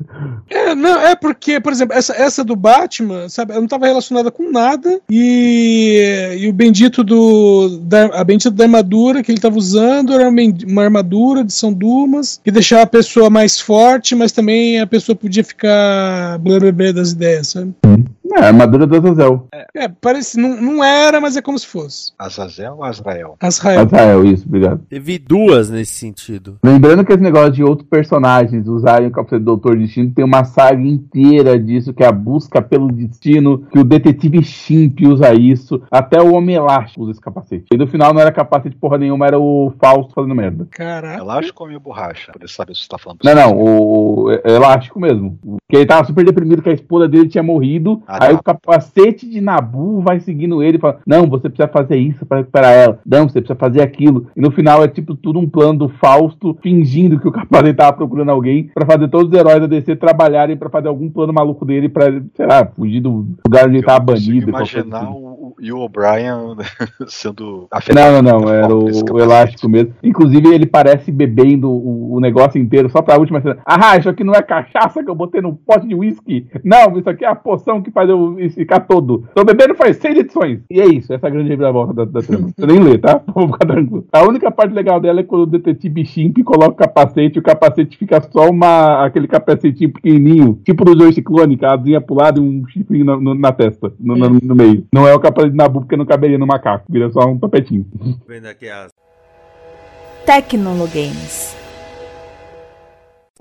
É, não, é porque, por exemplo, essa, essa do Batman, sabe, ela não estava relacionada com nada e, e o bendito do da, a bendita da armadura que ele estava usando era uma, uma armadura de São Dumas que deixava a pessoa mais forte, mas também a pessoa podia ficar blá blá blá das ideias, sabe? É, a armadura do Azazel. É, parece, não, não era, mas é como se fosse. Azazel ou Azrael? Azrael. Azazel, isso, obrigado. Teve duas nesse sentido. Lembrando que esse negócio de outros personagens usarem o capacete do Doutor Destino tem uma saga inteira disso, que é a busca pelo destino, que o detetive Shimp usa isso, até o Homem Elástico usa esse capacete. E no final não era capacete porra nenhuma, era o Fausto fazendo merda. Caraca. Elástico ou minha borracha? Pra ele saber se você tá falando Não, não, o, o Elástico mesmo. Porque ele tava super deprimido que a esposa dele tinha morrido. Ah, aí o capacete de Nabu vai seguindo ele e fala: Não, você precisa fazer isso pra recuperar ela. Não, você precisa fazer aquilo. E no final é tipo tudo um plano do Fausto fingindo que o capacete tava procurando alguém pra fazer todos os heróis da DC trabalharem pra fazer algum plano maluco dele pra, sei lá, fugir do lugar onde ele tava banido. imaginar assim. O, o O'Brien (laughs) sendo Não, não, não, da era o, o elástico mesmo. Inclusive, ele parece bebendo o, o negócio inteiro só pra última cena. Ah, isso aqui não é cachaça que eu botei no pote de uísque. Não, isso aqui é a poção que faz eu ficar todo. Tô bebendo faz seis edições. E é isso, essa é a grande reviravolta da, da trama. Eu nem lê, tá? (laughs) Vou ficar tranquilo. A única parte legal dela é quando o detetive Chimp coloca o capacete e o capacete fica só uma, aquele capacetinho pequenininho, tipo do Joy Ciclone, com a asinha pro lado e um chifrinho na, na testa, no, no- no meio. Não é o capacete de Nabu porque não caberia no macaco, vira só um tapetinho. Vendo aqui as Tecnologames.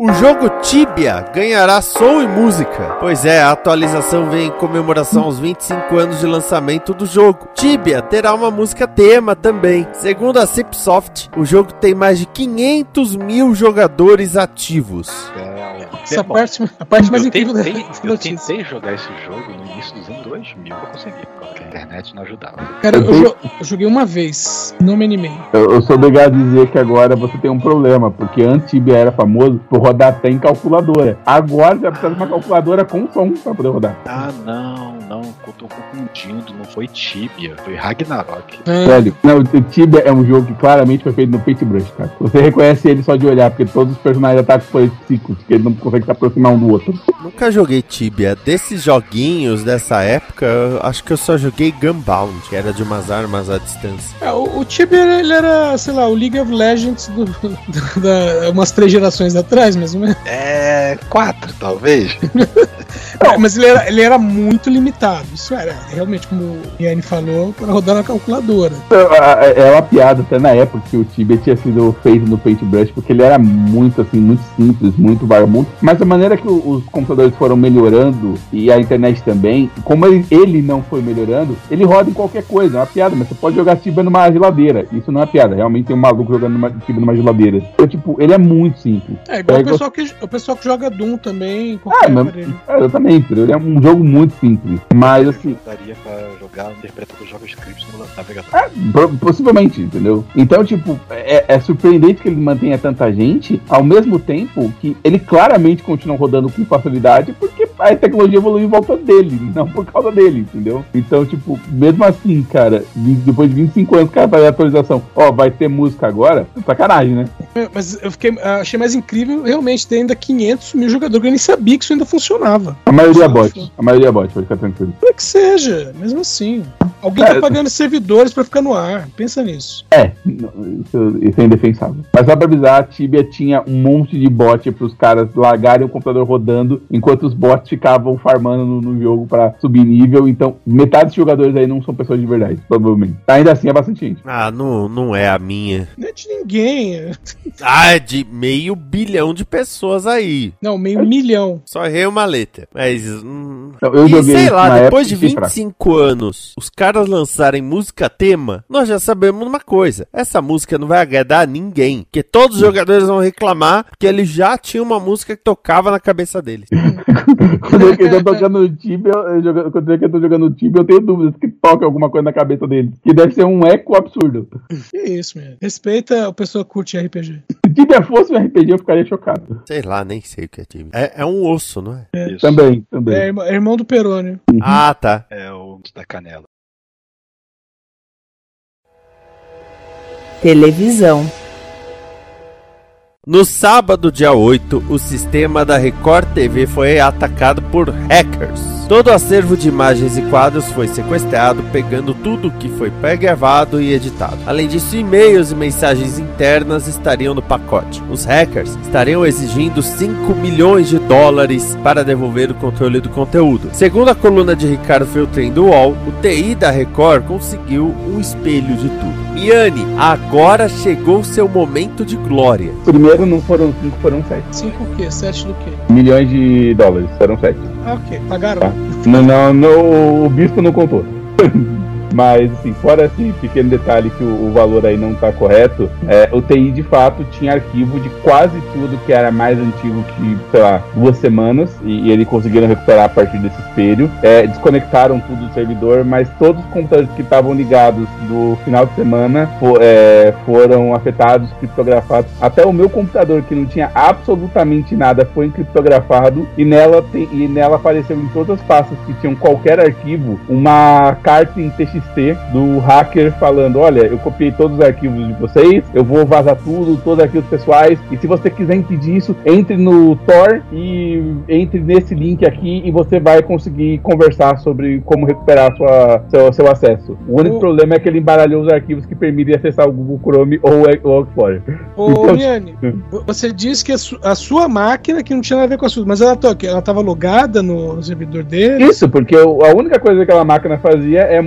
O jogo Tibia ganhará som e música. Pois é, a atualização vem em comemoração aos 25 anos de lançamento do jogo. Tibia terá uma música tema também. Segundo a Cipsoft, o jogo tem mais de 500 mil jogadores ativos. É, Essa bom, parte, a parte mais eu incrível da, tentei, (laughs) da eu notícia. tentei jogar esse jogo no início dos anos 2000, eu consegui, porque a internet não ajudava. Cara, eu, Eu jo- eu joguei uma vez, não me animei. Eu, eu sou obrigado a dizer que agora você tem um problema, porque antes Tibia era famoso por rodar até em calculadora. Agora você vai precisar de uma calculadora com som pra poder rodar. Ah, não, não, eu tô confundindo, não foi Tibia, foi Ragnarok. É, Sério. Não, o Tibia é um jogo que claramente foi feito no Paintbrush, cara. Você reconhece ele só de olhar, porque todos os personagens atacam por psíquicos, que ele não consegue se aproximar um do outro. Nunca joguei Tibia. Desses joguinhos dessa época, eu acho que eu só joguei Gunbound, que era de umas armas à distância. é, o, o Tibia, ele era, sei lá, o League of Legends do, (laughs) do- da, umas três gerações atrás, ou menos. É. quatro, talvez. (laughs) É, mas ele era, ele era muito limitado. Isso era, realmente, como o Yanni falou, para rodar na calculadora. É uma piada até na época que o Tibia tinha sido feito no Paintbrush, porque ele era muito assim, muito simples, muito vagabundo. Mas a maneira que os computadores foram melhorando e a internet também, como ele, ele não foi melhorando, ele roda em qualquer coisa. É uma piada, mas você pode jogar Tibia numa geladeira. Isso não é piada. Realmente tem um maluco jogando numa, Tibia numa geladeira. Então, tipo, ele é muito simples. É igual o, pessoal que, o pessoal que joga Doom também. Ah, mas, é, exatamente, entendeu? Ele é um jogo muito simples. Mas assim, Daria pra jogar interpretando JavaScript no navegador. É, possivelmente, entendeu? Então, tipo, é, é surpreendente que ele mantenha tanta gente, ao mesmo tempo que ele claramente continua rodando com facilidade, porque a tecnologia evoluiu em volta dele, (laughs) não por causa dele, entendeu? Então, tipo, mesmo assim, cara, depois de 25 anos, o cara faz a atualização, ó, vai ter música agora, sacanagem, né? É, Mas eu fiquei, achei mais incrível realmente ter ainda 500 mil jogadores, que eu nem sabia que isso ainda funcionava. A maioria é bot, a maioria é bot, pode ficar tranquilo. Para que seja, mesmo assim. Alguém É. tá pagando servidores pra ficar no ar. Pensa nisso. É, isso, isso é indefensável. Mas só pra avisar, a Tibia tinha um monte de bot pros caras largarem o computador rodando, enquanto os bots ficavam farmando no, no jogo pra subir nível. Então, metade dos jogadores aí não são pessoas de verdade, provavelmente. Ainda assim, é bastante gente. Ah, não, não é a minha. Não é de ninguém. Ah, é de meio bilhão de pessoas aí. Não, meio milhão. Só errei uma letra. Mas. hum, Então, eu e joguei sei lá, depois de época e fiquei fraco. 25 anos, os caras lançarem música tema, nós já sabemos uma coisa. Essa música não vai agradar a ninguém. Porque todos os jogadores vão reclamar que ele já tinha uma música que tocava na cabeça deles. (laughs) Quando eu tô jogando Tibia, eu quando eu tô jogando Tibia, eu tenho dúvidas que toca alguma coisa na cabeça dele. Que deve ser um eco absurdo. Que isso, meu. Respeita a pessoa que curte RPG. Se Tibia fosse um RPG, eu ficaria chocado. Sei lá, nem sei o que é time. É, é um osso, não é? Isso. Também, também. É, irmão- é irmão do Perônio. Ah, tá. É o da canela. Televisão. No sábado, dia 8, o sistema da Record TV foi atacado por hackers. Todo o acervo de imagens e quadros foi sequestrado, pegando tudo que foi pré-gravado e editado. Além disso, e-mails e mensagens internas estariam no pacote. Os hackers estariam exigindo 5 milhões de dólares para devolver o controle do conteúdo. Segundo a coluna de Ricardo Feltrin do UOL, o TI da Record conseguiu um espelho de tudo. Yanni, agora chegou seu momento de glória. Primeiro não foram 5, foram 7. 5 o quê? 7 do quê? Milhões de dólares, foram 7 ok. Pagaram. Tá. Não, não, não, o bispo não contou. (laughs) Mas, assim, fora esse pequeno detalhe que o, o valor aí não tá correto, é, o TI de fato tinha arquivo de quase tudo que era mais antigo que, sei lá, duas semanas, e, e eles conseguiram recuperar a partir desse espelho. É, desconectaram tudo do servidor, mas todos os computadores que estavam ligados do final de semana fo- é, foram afetados, criptografados. Até o meu computador, que não tinha absolutamente nada, foi criptografado, e nela, tem, e nela apareceu em todas as pastas que tinham qualquer arquivo uma carta em TXT do hacker falando: Olha, eu copiei todos os arquivos de vocês, eu vou vazar tudo, todos os arquivos pessoais, e se você quiser impedir isso, entre no Tor e entre nesse link aqui e você vai conseguir conversar sobre como recuperar sua, seu, seu acesso. O único O- problema é que ele embaralhou os arquivos que permitem acessar o Google Chrome ou o Explorer. Ô, Então- você disse que a, su- a sua máquina que não tinha nada a ver com a sua, mas ela, tá, ela tava logada no, servidor dele? Isso, porque a única coisa que aquela máquina fazia é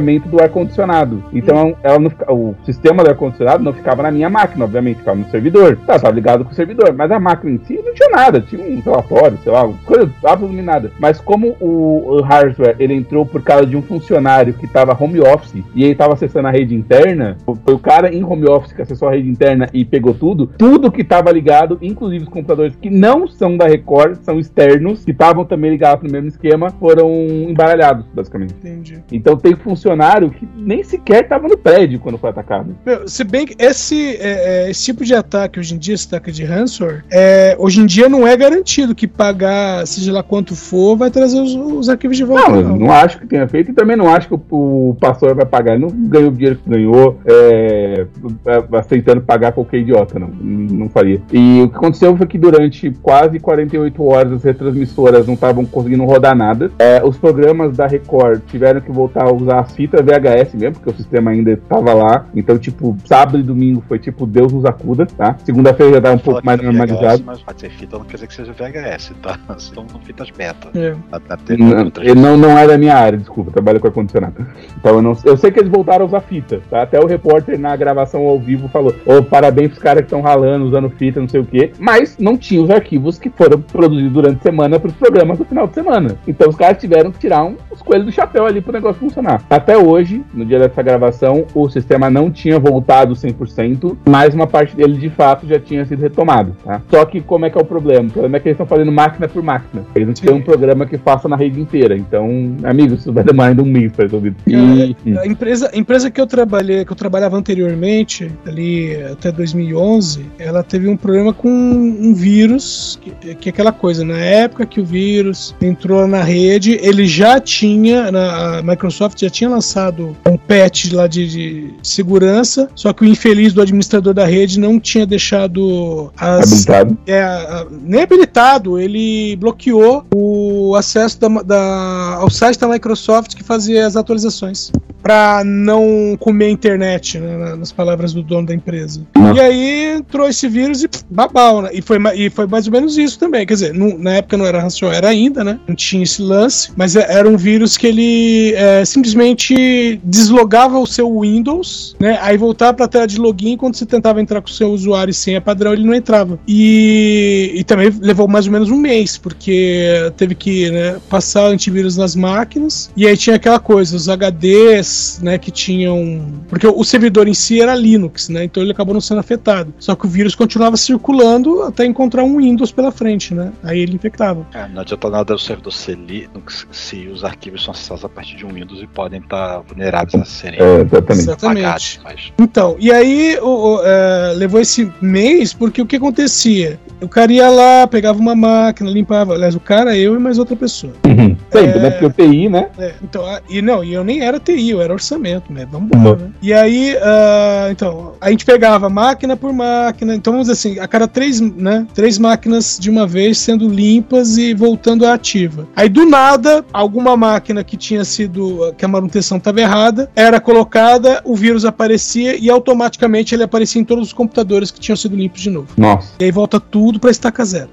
do ar-condicionado. Então, ela não o sistema do ar-condicionado não ficava na minha máquina, obviamente, ficava no servidor. Tá, estava ligado com o servidor, mas a máquina em si não tinha nada, tinha um relatório, sei lá, coisa absolutamente nada. Mas como o, o hardware ele entrou por causa de um funcionário que estava home office e ele estava acessando a rede interna, foi o cara em home office que acessou a rede interna e pegou tudo, tudo que estava ligado, inclusive os computadores que não são da Record, são externos, que estavam também ligados no mesmo esquema, foram embaralhados, basicamente. Entendi. Então tem funcionário que nem sequer estava no prédio quando foi atacado. Meu, se bem que esse, é, é, esse tipo de ataque hoje em dia, esse ataque de ransomware, é, hoje em dia não é garantido que pagar, seja lá quanto for, vai trazer os, os arquivos de volta. Não, Não, não acho que tenha feito e também não acho que o, o pastor vai pagar. Ele não ganhou o dinheiro que ganhou é, aceitando pagar qualquer idiota, não. Não faria. E o que aconteceu foi que durante quase 48 horas as retransmissoras não estavam conseguindo rodar nada. É, os programas da Record tiveram que voltar a usar as fita VHS mesmo, porque o sistema ainda tava lá. Então, tipo, sábado e domingo foi tipo Deus nos acuda, tá? Segunda-feira já tava um pouco mais é VHS, normalizado. Mas pode ser fita, não quer dizer que seja VHS, tá? (laughs) São fitas beta. É. Na TV, Não, não, não é da minha área, desculpa, trabalho com ar-condicionado. Então eu não eu sei que eles voltaram a usar fita, tá? Até o repórter na gravação ao vivo falou: Ô, parabéns pros caras que estão ralando, usando fita, não sei o quê. Mas não tinha os arquivos que foram produzidos durante a semana pros programas do final de semana. Então os caras tiveram que tirar um, os coelhos do chapéu ali pro negócio funcionar. Até hoje, no dia dessa gravação, o sistema não tinha voltado 100%, mas uma parte dele de fato já tinha sido retomado, tá? Só que como é que é o problema? O problema é que eles estão fazendo máquina por máquina. Eles não têm um programa que faça na rede inteira. Então, amigos, isso vai demorar ainda um mês pra resolver. E, A empresa, a empresa que eu trabalhei, que eu trabalhava anteriormente, ali até 2011, ela teve um problema com um vírus, que, que é aquela coisa, na época que o vírus entrou na rede, ele já tinha, na, a Microsoft já tinha lançado um patch lá de, de segurança, só que o infeliz do administrador da rede não tinha deixado as, habilitado. é, a- nem habilitado, ele bloqueou o acesso da, da- ao site da Microsoft que fazia as atualizações. Pra não comer a internet, né, na- nas palavras do dono da empresa. E aí entrou esse vírus e pff, babau, né? E foi, e foi mais ou menos isso também. Quer dizer, não- na época não era ransomware ainda, né? Não tinha esse lance, mas é- era um vírus que ele é, simplesmente deslogava o seu Windows, né? Aí voltava pra tela de login quando você tentava entrar com o seu usuário e senha padrão, ele não entrava. E, e também levou mais ou menos um mês, porque teve que né, passar antivírus nas máquinas. E aí tinha aquela coisa, os HDs, né, que tinham. Porque o servidor em si era Linux, né? Então ele acabou não sendo afetado. Só que o vírus continuava circulando até encontrar um Windows pela frente, né? Aí ele infectava. É, não adianta nada o servidor ser Linux se os arquivos são acessados a partir de um Windows e podem estar vulneráveis a serem É, exatamente. Exatamente. apagados. Mas Então, e aí o- o, é, levou esse mês porque o que acontecia? O cara ia lá, pegava uma máquina, limpava. Aliás, o cara, eu e mais outra pessoa. Uhum. Sempre, É. né? Porque o TI, né? É, então, a- e não, e eu nem era TI, era orçamento, né? Vamos embora, né? E aí, ah, então, a gente pegava máquina por máquina, então vamos dizer assim, a cada três, né? Três máquinas de uma vez sendo limpas e voltando à ativa. Aí do nada, alguma máquina que tinha sido, que a manutenção estava errada, era colocada, o vírus aparecia e automaticamente ele aparecia em todos os computadores que tinham sido limpos de novo. Nossa. E aí volta tudo para estaca zero.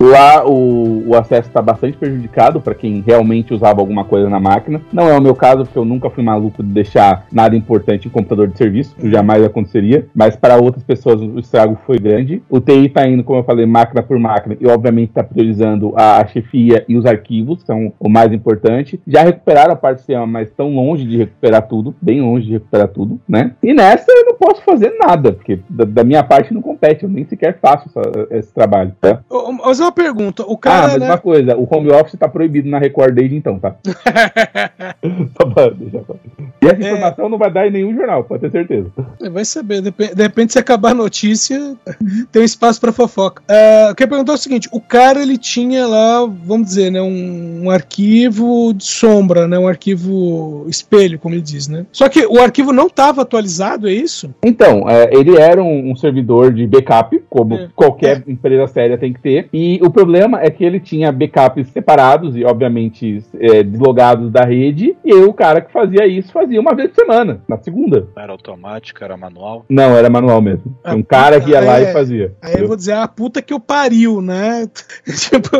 Lá o, o acesso está bastante prejudicado para quem realmente usava alguma coisa na máquina. Não é o meu caso, porque eu nunca fui maluco de deixar nada importante em computador de serviço, isso jamais aconteceria. Mas para outras pessoas o estrago foi grande. O TI está indo, como eu falei, máquina por máquina e obviamente está priorizando a, chefia e os arquivos, que são o mais importante. Já recuperaram a parte do sistema, mas estão longe de recuperar tudo, bem longe de recuperar tudo, né? E nessa eu não posso fazer nada, porque da, da minha parte não compete, eu nem sequer faço essa- esse trabalho, tá? Mas uma pergunta, o Ah, cara, mas né? uma coisa, o home office tá proibido na Record desde então, tá? Só pra deixar E essa É. informação não vai dar em nenhum jornal, pode ter certeza. Vai saber, de repente se acabar a notícia, (laughs) tem um espaço pra fofoca. Ah, eu queria perguntar o seguinte: o cara ele tinha lá, vamos dizer, né, um, um arquivo de sombra, né, um arquivo espelho, como ele diz, né? Só que o arquivo não estava atualizado, é isso? Então, é, ele era um, um servidor de backup, como É. qualquer empresa séria tem que ter. E o problema é que ele tinha backups separados e, obviamente, é, deslogados da rede. E aí o cara que fazia isso fazia uma vez por semana, na segunda. não era automático, era manual. Não, era manual mesmo. Ah, um cara que ia lá é. e fazia. Aí eu vou dizer, ah, puta que eu pariu, né? (laughs) tipo,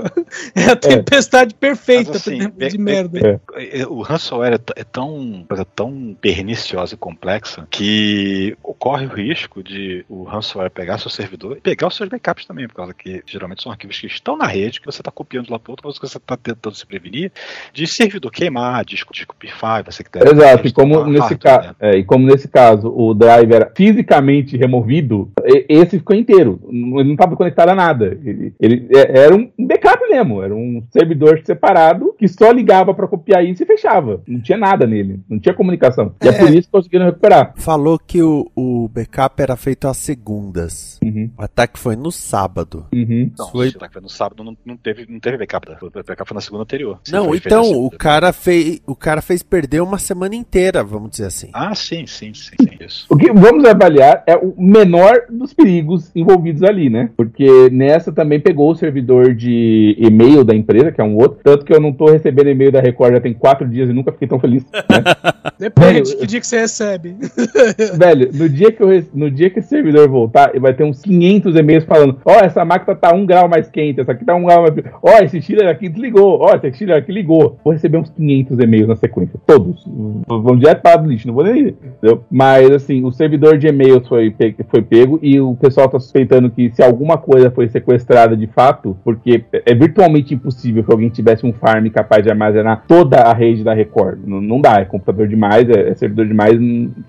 é a tempestade perfeita Mas, assim, (laughs) de, de merda. É, O ransomware é, é tão, coisa tão perniciosa e complexa que ocorre o risco de o ransomware pegar seu servidor e pegar os seus backups também, por causa que geralmente são arquivos que estão na rede, que você está copiando de lá para outro, mas que você está tentando se prevenir de servidor queimar, disco, disco pifar, você que der- Exato, e como, instalar nesse hardware, ca... é, e como nesse caso o drive era fisicamente removido, esse ficou inteiro. Ele não estava conectado a nada. Ele, ele- é- era um backup mesmo, era um servidor separado que só ligava para copiar isso e fechava. Não tinha nada nele, não tinha comunicação. E é, É. por isso que conseguiram recuperar. Falou que o, o backup era feito às segundas. Uhum, O ataque foi no sábado. uhum. Não, Foi- se foi no sábado não, não teve, não teve backup. O backup foi na segunda anterior. Não, então o cara fez o cara fez perder uma semana inteira primeira, vamos dizer assim. Ah, sim, sim, sim, sim, isso. O que vamos avaliar é o menor dos perigos envolvidos ali, né? Porque nessa também pegou o servidor de e-mail da empresa, que é um outro. Tanto que eu não tô recebendo e-mail da Record já tem quatro dias e nunca fiquei tão feliz. Né? (laughs) Depende, Velho, que dia que você recebe. (laughs) Velho, no dia, que eu, no dia que esse servidor voltar, vai ter uns 500 e-mails falando: Ó, essa máquina tá um grau mais quente, essa aqui tá um grau mais. Ó, esse chiller aqui desligou, ó, esse chiller aqui ligou. Vou receber uns 500 e-mails na sequência, todos. Vão direto para o lixo, não vou nem ler, entendeu? Mas, assim, o servidor de e-mails foi, pe- foi pego e o pessoal tá suspeitando que se alguma coisa foi sequestrada de fato, porque é virtualmente impossível que alguém tivesse um farm capaz de armazenar toda a rede da Record. Não, não dá, é computador demais, é, é servidor demais,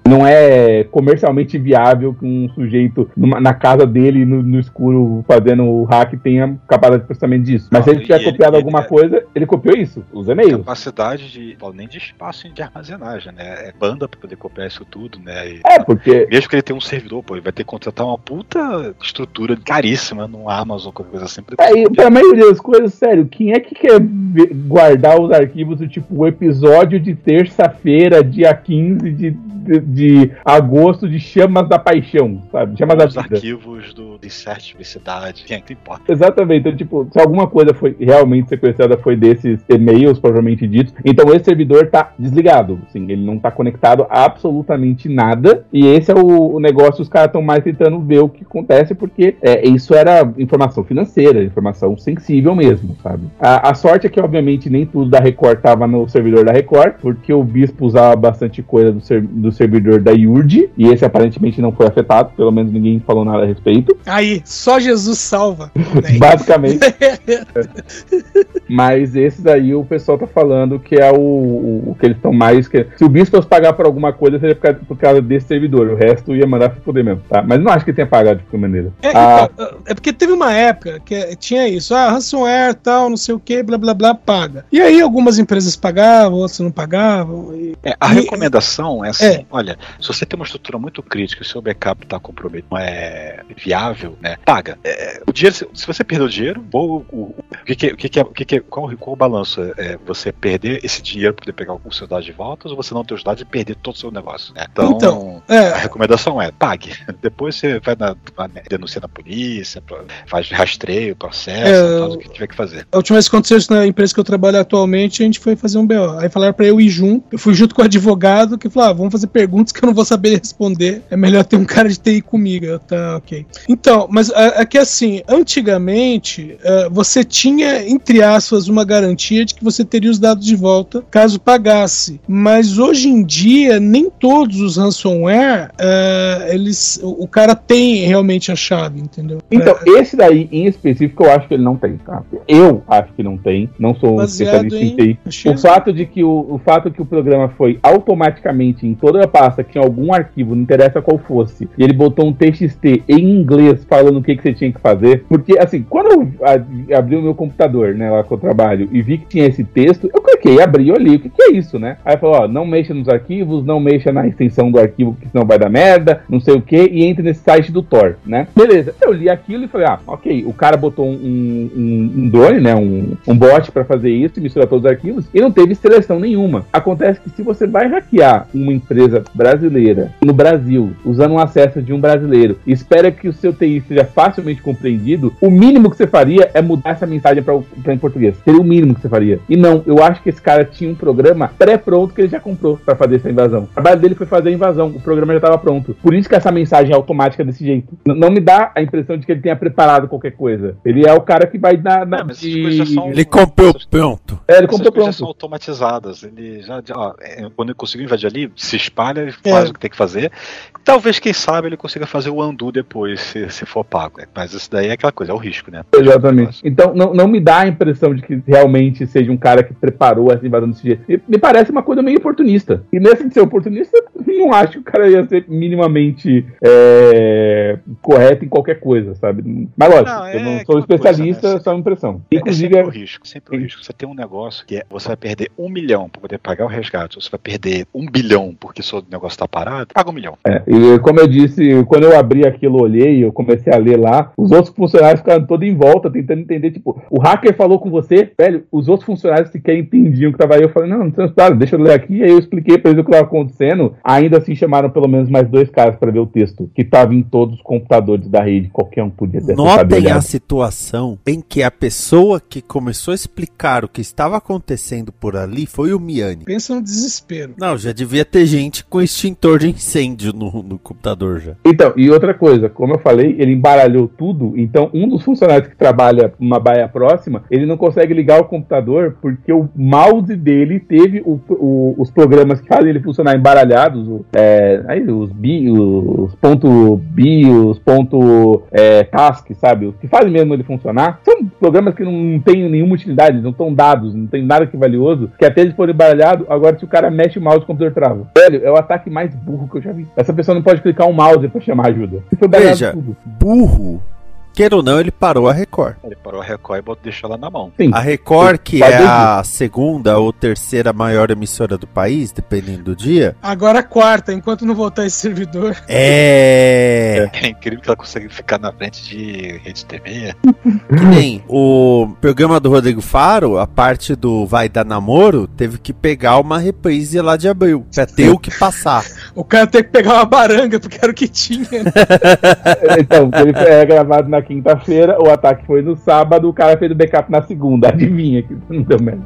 não- é comercialmente viável que um sujeito numa- na casa dele, no, no escuro, fazendo o hack, tenha capacidade de processamento disso. Mas Não, se ele tiver ele- copiado ele alguma é- coisa, ele copiou isso, os e-mails. Capacidade de. nem de espaço de armazenagem, né? É banda pra poder copiar isso tudo, né? E- É, porque Mesmo que ele tenha um servidor, pô, ele vai ter que contratar uma puta estrutura caríssima no Amazon, qualquer coisa assim. pra É, e pra maioria das coisas, sério, quem é que quer guardar os arquivos do tipo o episódio de terça-feira, dia 15 de, de, de agosto de Chamas da Paixão, sabe? Chamas da os Vida. arquivos do de certificidade, quem é que importa? Exatamente, então, tipo, se alguma coisa foi realmente sequestrada foi desses e-mails, provavelmente ditos, então esse servidor tá desligado, assim, ele não tá conectado a absolutamente nada, e esse é o, o negócio, os caras estão mais tentando ver o que acontece, porque é, isso era informação financeira, informação sensível mesmo, sabe? A, a sorte é que, obviamente, nem tudo da Record tava no servidor da Record, porque o Bispo usava bastante coisa do, ser- do servidor da URD, e esse aparentemente não foi afetado, pelo menos ninguém falou nada a respeito. Aí, só Jesus salva. né? (laughs) Basicamente. (laughs) Mas esse daí o pessoal tá falando que é o, o que eles estão mais. Que, se o bispo fosse pagar por alguma coisa, seria por causa, por causa desse servidor. O resto ia mandar se fuder mesmo, tá? Mas não acho que tenha pagado de qualquer maneira. É, Ah, então, é porque teve uma época que tinha isso, ah, ransomware, tal, não sei o que, blá blá blá, paga. E aí algumas empresas pagavam, outras não pagavam. e- É, a E- recomendação é assim: É. olha, se você tem uma estrutura muito crítica e o seu backup está comprometido, não é viável, né? Paga. É, o dinheiro, se, se você perdeu o dinheiro, ou, o, o, o que, que, é- o que, que é, o que, que é, qual, qual o balanço? É você perder esse dinheiro para poder pegar os seus dados de volta, ou você não ter os dados e perder todo o seu negócio? Né? Então, Então, a é, recomendação é pague. (laughs) Depois você vai na, denuncia na polícia, faz rastreio, processo, É, faz o que tiver que fazer. a última vez que aconteceu isso na empresa que eu trabalho atualmente, a gente foi fazer um BO. Aí falaram pra eu ir junto. Eu fui junto com o advogado que falou: ah, vamos fazer perguntas que eu não vou saber responder. É melhor ter um cara de TI comigo. Eu, tá, ok. Então, mas é, é que assim, antigamente é, você tinha, entre aspas, uma garantia de que você teria os dados de volta caso pagasse. Mas hoje em dia, nem todos os ransomware, é, eles. O, cara tem realmente a chave, entendeu? Então, esse daí em específico eu acho que ele não tem, tá? Eu acho que não tem. Não sou um especialista em em TI. O fato de que o, o fato que o programa foi automaticamente em toda a pasta que tinha algum arquivo, não interessa qual fosse, e ele botou um TXT em inglês falando o que, que você tinha que fazer. Porque, assim, quando eu abri o meu computador, né, lá que eu trabalho, e vi que tinha esse texto, eu cliquei, abri, olhei, o que, que é isso, né? Aí falou, ó, não mexa nos arquivos, não mexa na extensão do arquivo, que senão vai dar merda, não sei o que, e entre nesse site do Tor, né? Beleza, eu li aquilo e falei, ah, ok, o cara botou um, um, um drone, né, um, um bot pra fazer isso, misturar todos os arquivos, e não teve seleção nenhuma. Acontece que se você vai hackear uma empresa brasileira no Brasil, usando um acesso de um brasileiro, e espera que o seu TI seja facilmente compreendido, o mínimo que você faria é mudar essa mensagem pra em português. Seria o mínimo que você faria. E não, eu acho que esse cara tinha um programa pré-pronto que ele já comprou pra fazer essa invasão. O trabalho dele foi fazer a invasão, o programa já estava pronto. Por isso que essa mensagem é automática desse jeito. N- não me dá a impressão de que ele tenha preparado qualquer coisa. Ele é o cara que vai na. na Não, essas de- são- Ele comprou pronto. É, ele Essas comprou coisas já são pronto. automatizadas. Ele já, já- ó, é, quando ele conseguiu invadir ali, se espalha, ele É. faz o que tem que fazer. Talvez, quem sabe, ele consiga fazer o undo depois, se, se for pago. né? Mas isso daí é aquela coisa, é o risco, né? Exatamente. Então não, não me dá a impressão de que realmente seja um cara que preparou essa invasão desse jeito. Me, me parece uma coisa meio oportunista. E nesse de ser oportunista, (laughs) não acho que o cara ia ser minimamente é, correto em qualquer coisa, sabe? Mas lógico, Não, é eu não sou aquela especialista, coisa, né? só uma impressão. É Inclusive, sempre o risco. Sempre risco. Você tem um negócio que é, você vai perder um milhão para poder pagar o resgate, ou você vai perder um bilhão porque seu negócio tá parado, paga um milhão. É, e como eu disse, quando eu abri aquilo, olhei, eu comecei a ler lá, os outros funcionários ficaram todos em volta, tentando entender, tipo, o hacker falou com você, velho, os outros funcionários sequer entendiam o que tava aí. Eu falei, não, não tem nada, deixa eu ler aqui, aí eu expliquei pra eles o que tava acontecendo. Ainda assim chamaram pelo menos mais dois caras para ver o texto, que tava em todos os computadores da rede, qualquer um podia ter Notem a situação em que a pessoa que começou a explicar o que estava acontecendo por ali foi o Miani. Pensa no desespero. Não, já devia ter gente com extintor de incêndio no, no computador já. Então, e outra coisa, como eu falei, ele embaralhou tudo, então um dos funcionários que trabalha numa baia próxima, ele não consegue ligar o computador porque o mouse dele teve o- o- os programas que fazem ele funcionar embaralhados, o- é, aí, os bi, os ponto bios, ponto é, task, sabe? Os que fazem mesmo ele funcionar, são programas que não têm nenhuma utilidade, não estão dados, não tem nada que valioso, que até eles forem embaralhados, agora se o cara mexe o mouse, o computador trava. Velho, é o ataque mais burro que eu já vi. Essa pessoa não pode clicar um mouse pra chamar ajuda. Isso foi embaralhado Veja, tudo. burro, queira ou não, ele parou a Record. Ele parou a Record e deixou ela na mão. Sim. A Record, que é a segunda ou terceira maior emissora do país, dependendo do dia, Agora a quarta, enquanto não voltar esse servidor. é. (laughs) É incrível que ela consegue ficar na frente de rede TV. Que nem o programa do Rodrigo Faro, a parte do Vai Dar Namoro, teve que pegar uma reprise lá de abril, pra ter o que passar. O cara tem que pegar uma baranga, porque era o que tinha. né? (laughs) Então, ele foi é, gravado na quinta-feira, o ataque foi no sábado, o cara fez o backup na segunda. (laughs) Adivinha que não deu merda.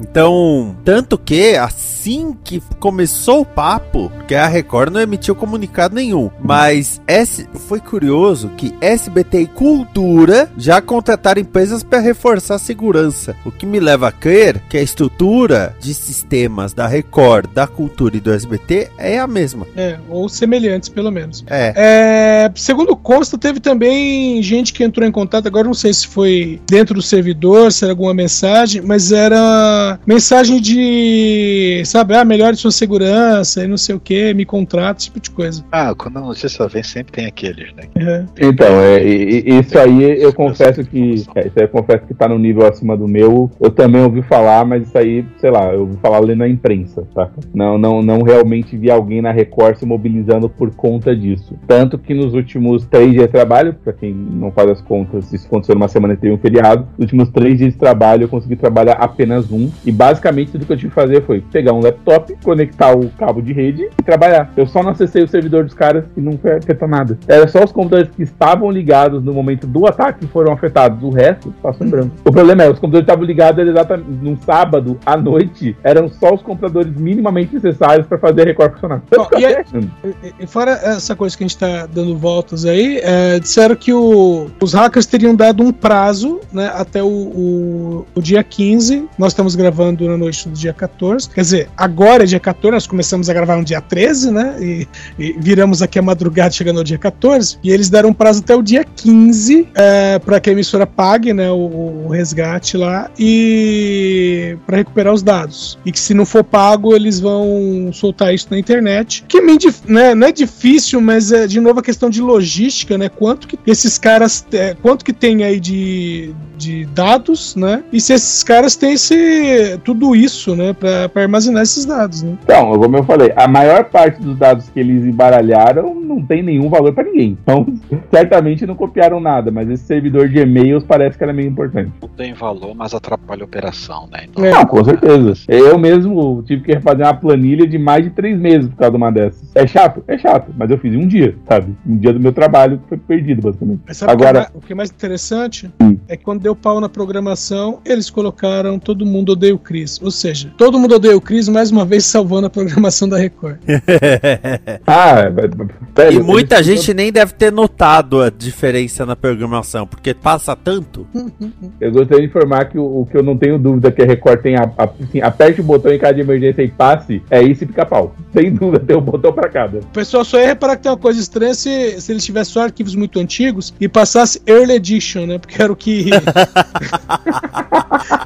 Então, tanto que assim que começou o papo, porque a Record não emitiu comunicado nenhum, mas esse foi curioso que SBT e Cultura já contrataram empresas para reforçar a segurança, o que me leva a crer que a estrutura de sistemas da Record, da Cultura e do SBT é a mesma. É, ou semelhantes, pelo menos. É. É, segundo consta, teve também gente que entrou em contato. Agora não sei se foi dentro do servidor, se era alguma mensagem, mas era mensagem de, sabe, ah, melhore sua segurança e não sei o que, me contrata, esse tipo de coisa. Ah, quando a notícia vem, sempre tem aqueles, né? É. Então, é, isso aí eu confesso que. é, isso aí eu confesso que tá no nível acima do meu. Eu também ouvi falar, mas isso aí, sei lá, eu ouvi falar lendo a imprensa, tá? Não, não, não realmente vi alguém na Record se mobilizando por conta disso. Tanto que nos últimos três dias de trabalho, pra quem não faz as contas, isso aconteceu numa semana que teve um feriado. Nos últimos três dias de trabalho eu consegui trabalhar apenas um. E basicamente tudo que eu tive que fazer foi pegar um laptop, conectar o cabo de rede e trabalhar. Eu só não acessei o servidor dos caras e não foi afetar nada. Era só os computadores que estavam ligados no momento do ataque que foram afetados. O resto passou em branco. O problema é, os computadores estavam ligados exatamente num sábado à noite. Eram só os computadores minimamente necessários para fazer a Record funcionar. Bom, e aí- E- E fora essa coisa que a gente tá dando voltas aí, é, disseram que o- os hackers teriam dado um prazo, né, até o, o- o dia 15. Nós estamos gravando na noite do dia 14. Quer dizer, agora é dia 14, nós começamos a gravar no dia 13, né? E, e viramos aqui a madrugada chegando ao dia 14. E eles deram um prazo até o dia 15 é, para que a emissora pague, né, o, o resgate lá e para recuperar os dados. E que se não for pago, eles vão soltar isso na internet. Que né, não é difícil, mas é de novo a questão de logística, né? Quanto que esses caras, é, quanto que tem aí de, de dados, né? E se esses caras têm esse, tudo isso, né, para armazenar esses dados, né? Então, como eu falei, a maior parte dos dados que eles embaralharam não tem nenhum valor para ninguém. Então, (laughs) certamente não copiaram nada, mas esse servidor de e-mails parece que era meio importante. Não tem valor, mas atrapalha a operação, né? Então, É. Não, com certeza. Eu mesmo tive que refazer uma planilha de mais de três meses por causa de uma dessas. É chato? É chato, mas eu fiz em um dia, sabe? Um dia do meu trabalho que foi perdido, basicamente. Mas sabe Agora- o, que é mais, o que é mais interessante? É que quando deu pau na programação, eles colocaram Todo Mundo Odeia o Chris. Ou seja, Todo Mundo Odeia o Chris, mais uma vez (laughs) salvando a programação da Record. (laughs) Ah, velho, e muita gente nem deve ter notado a diferença na programação, porque passa tanto. (laughs) Eu gostaria de informar que o, o que eu não tenho dúvida que a Record tem, a, a- assim, aperte o botão em caso de emergência e passe, é isso e pica-pau. Sem dúvida tem um botão pra cada. O pessoal só ia reparar que tem uma coisa estranha se, se eles tivessem só arquivos muito antigos e passasse Early Edition, né? Porque era o que. (laughs)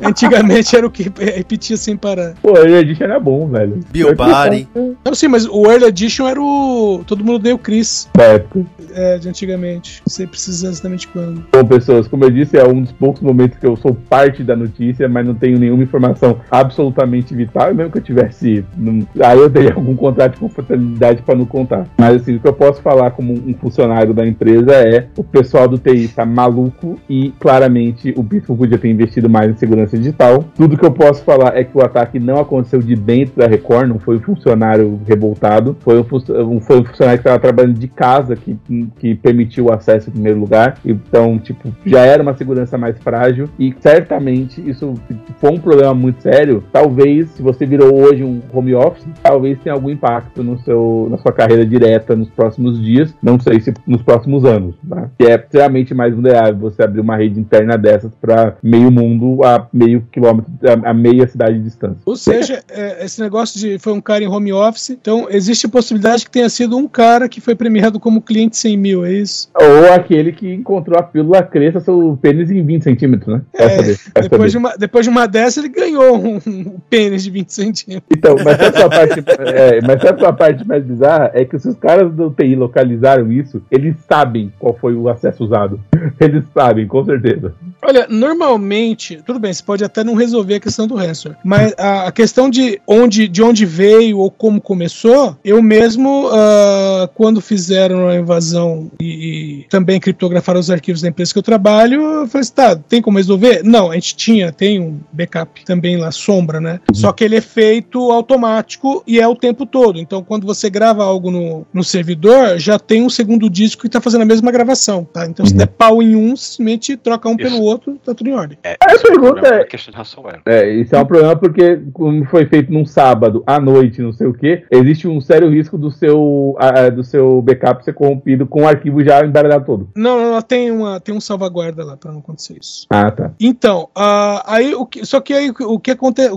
Antigamente era o que repetia sem parar. Pô, Early Edition era bom, velho. Bill Barry. Não, sim, mas o Early Edition era o. Todo mundo deu o Chris. Da época. É, de antigamente. Não sei precisar exatamente quando. Bom, pessoas, como eu disse, é um dos poucos momentos que eu sou parte da notícia, mas não tenho nenhuma informação absolutamente vital. E mesmo que eu tivesse. Não... Aí eu teria algum contrato de confidencialidade para não contar. Mas assim, o que eu posso falar como um funcionário da empresa é o pessoal do TI tá maluco e claramente o Bitcoin podia ter investido mais em segurança digital. Tudo que eu posso falar é que o ataque não aconteceu de dentro da Record, não foi um funcionário revoltado, foi um, foi um funcionário que estava trabalhando de casa que, que permitiu o acesso em primeiro lugar. Então, tipo, já era uma segurança mais frágil e certamente isso for um problema muito sério, talvez se você virou hoje um home office, talvez tenha algum impacto no seu, na sua carreira direta nos próximos dias, não sei se nos próximos anos, tá? Que é extremamente mais vulnerável você abrir uma rede interna dessas para meio mundo a meio quilômetro, a, a meia cidade de distância. Ou seja, é, esse negócio de foi um cara em home office, então existe a possibilidade que tenha sido um cara que foi premiado como cliente 100 mil, é isso? Ou aquele que encontrou a pílula cresça seu pênis em 20 centímetros, né? É, Essa essa Depois vez. de, uma, depois de uma dessa, ele ganhou um, um pênis de 20 centímetros. Então, mas a parte, é, mas sabe a parte mais bizarra? É que se os caras do TI localizaram isso, eles sabem qual foi o acesso usado. (laughs) Eles sabem, com certeza. Olha, normalmente, tudo bem, você pode até não resolver a questão do ransomware, mas a, questão de onde, de onde veio ou como começou, eu mesmo, ah, quando fizeram a invasão e, e também criptografaram os arquivos da empresa que eu trabalho, eu falei assim, tá, tem como resolver? Não, a gente tinha, tem um backup também lá, sombra, né? Só que ele é feito automático e é o tempo todo. Então, quando você grava algo no, no servidor, já tem um segundo disco que tá fazendo a mesma gravação, tá? Então, se Uhum. der pau em um, simplesmente troca um pelo Isso. outro, tá tudo em ordem. É, A é pergunta é- questão de ransomware. É, isso é um problema porque, como foi feito num sábado, à noite, não sei o que, existe um sério risco do seu, ah, do seu backup ser corrompido com o arquivo já embaralhado todo. Não, não, não, tem, uma, tem um salvaguarda lá pra não acontecer isso. Ah, tá. Então, ah, aí o que, só que aí o que acontece.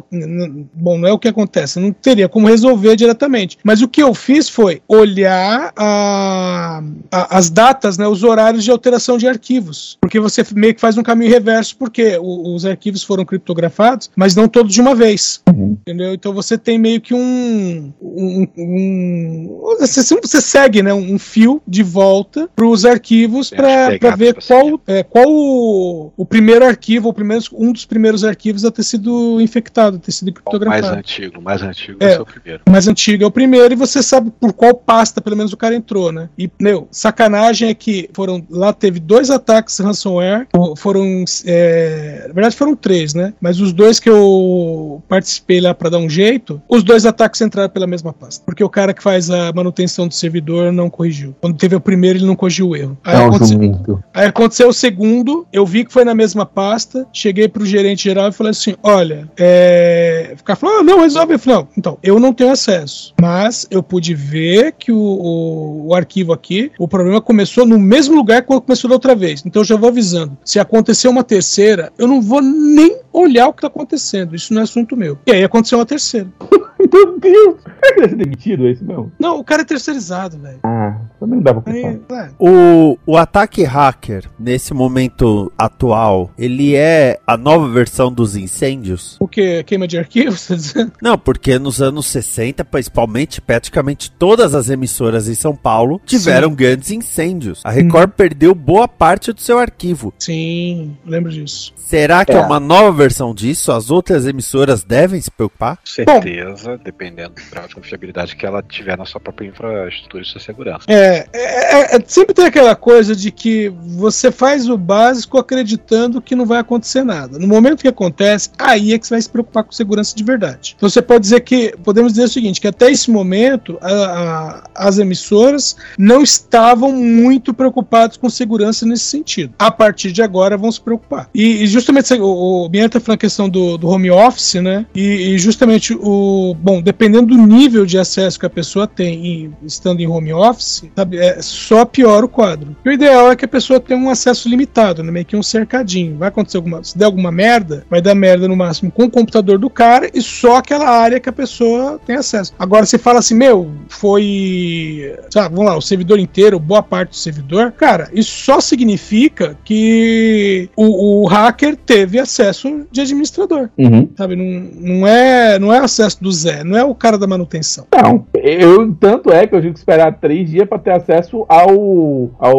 Bom, não é o que acontece, não teria como resolver diretamente. Mas o que eu fiz foi olhar a- a- as datas, né, os horários de alteração de arquivos. Porque você meio que faz um caminho reverso, porque o- os arquivos foram criptografados, mas não todos de uma vez. Uhum. Entendeu? Então você tem meio que um. um, um- você, você segue né, um fio de volta para os arquivos para ver qual, é, qual o, o primeiro arquivo, o primeiro, um dos primeiros arquivos a ter sido infectado, a ter sido O mais criptografado. antigo, mais antigo É. ser o primeiro. Mais antigo é o primeiro e você sabe por qual pasta, pelo menos, o cara entrou, né? E, meu, sacanagem é que foram lá teve dois ataques ransomware, foram, é, na verdade foram três, né? Mas os dois que eu participei lá pra dar um jeito, os dois ataques entraram pela mesma pasta, porque o cara que faz a manutenção do servidor não corrigiu. Quando teve o primeiro, ele não corrigiu o erro. Aí aconteceu, Aí aconteceu o segundo, eu vi que foi na mesma pasta, cheguei pro gerente geral e falei assim: olha, é. O cara falou: ah, não, resolve. Eu falei: não, então, eu não tenho acesso. Mas eu pude ver que o, o, o arquivo aqui, o problema começou no mesmo lugar que começou da outra vez. Então eu já vou avisando. Se acontecer uma terceira, eu não vou nem olhar o que tá acontecendo. Isso não é assunto meu. E aí aconteceu uma terceira. (laughs) Meu Deus! Será que demitido? É isso mesmo? Não, o cara é terceirizado, velho. Ah, também não dá pra Aí, pensar. é. O, o ataque hacker, nesse momento atual, ele é a nova versão dos incêndios? O que? Queima de arquivos? Tá dizendo? (laughs) Não, porque nos anos 60, principalmente, praticamente todas as emissoras em São Paulo tiveram grandes incêndios. A Record perdeu boa parte do seu arquivo. Sim, lembro disso. Será que é. É. uma nova versão disso? As outras emissoras devem se preocupar? Certeza, dependendo do grau de confiabilidade que ela tiver na sua própria infraestrutura de sua segurança. É, é, é, é- sempre tem aquela coisa de que você faz o básico acreditando que não vai acontecer nada. No momento que acontece, aí é que você vai se preocupar com segurança de verdade. Então você pode dizer que, podemos dizer o seguinte, que até esse momento a- a- as emissoras não estavam muito preocupadas com segurança nesse sentido. A partir de agora vão se preocupar. E, e justamente o, o Bianca entra a questão do, do home office, né? E, e, justamente o. Bom, dependendo do nível de acesso que a pessoa tem em, estando em home office, sabe, é, só piora o quadro. E o ideal é que a pessoa tenha um acesso limitado, né? Meio que um cercadinho. Vai acontecer alguma. Se der alguma merda, vai dar merda no máximo com o computador do cara e só aquela área que a pessoa tem acesso. Agora, você fala assim, meu, foi. Sabe, vamos lá, o servidor inteiro, boa parte do servidor. Cara, isso só significa que o, o hacker teve acesso de administrador. Uhum. Sabe, não, não, é, não é acesso do Zé, não é o cara da manutenção. Não, eu, tanto é que eu tive que esperar três dias para ter acesso ao, ao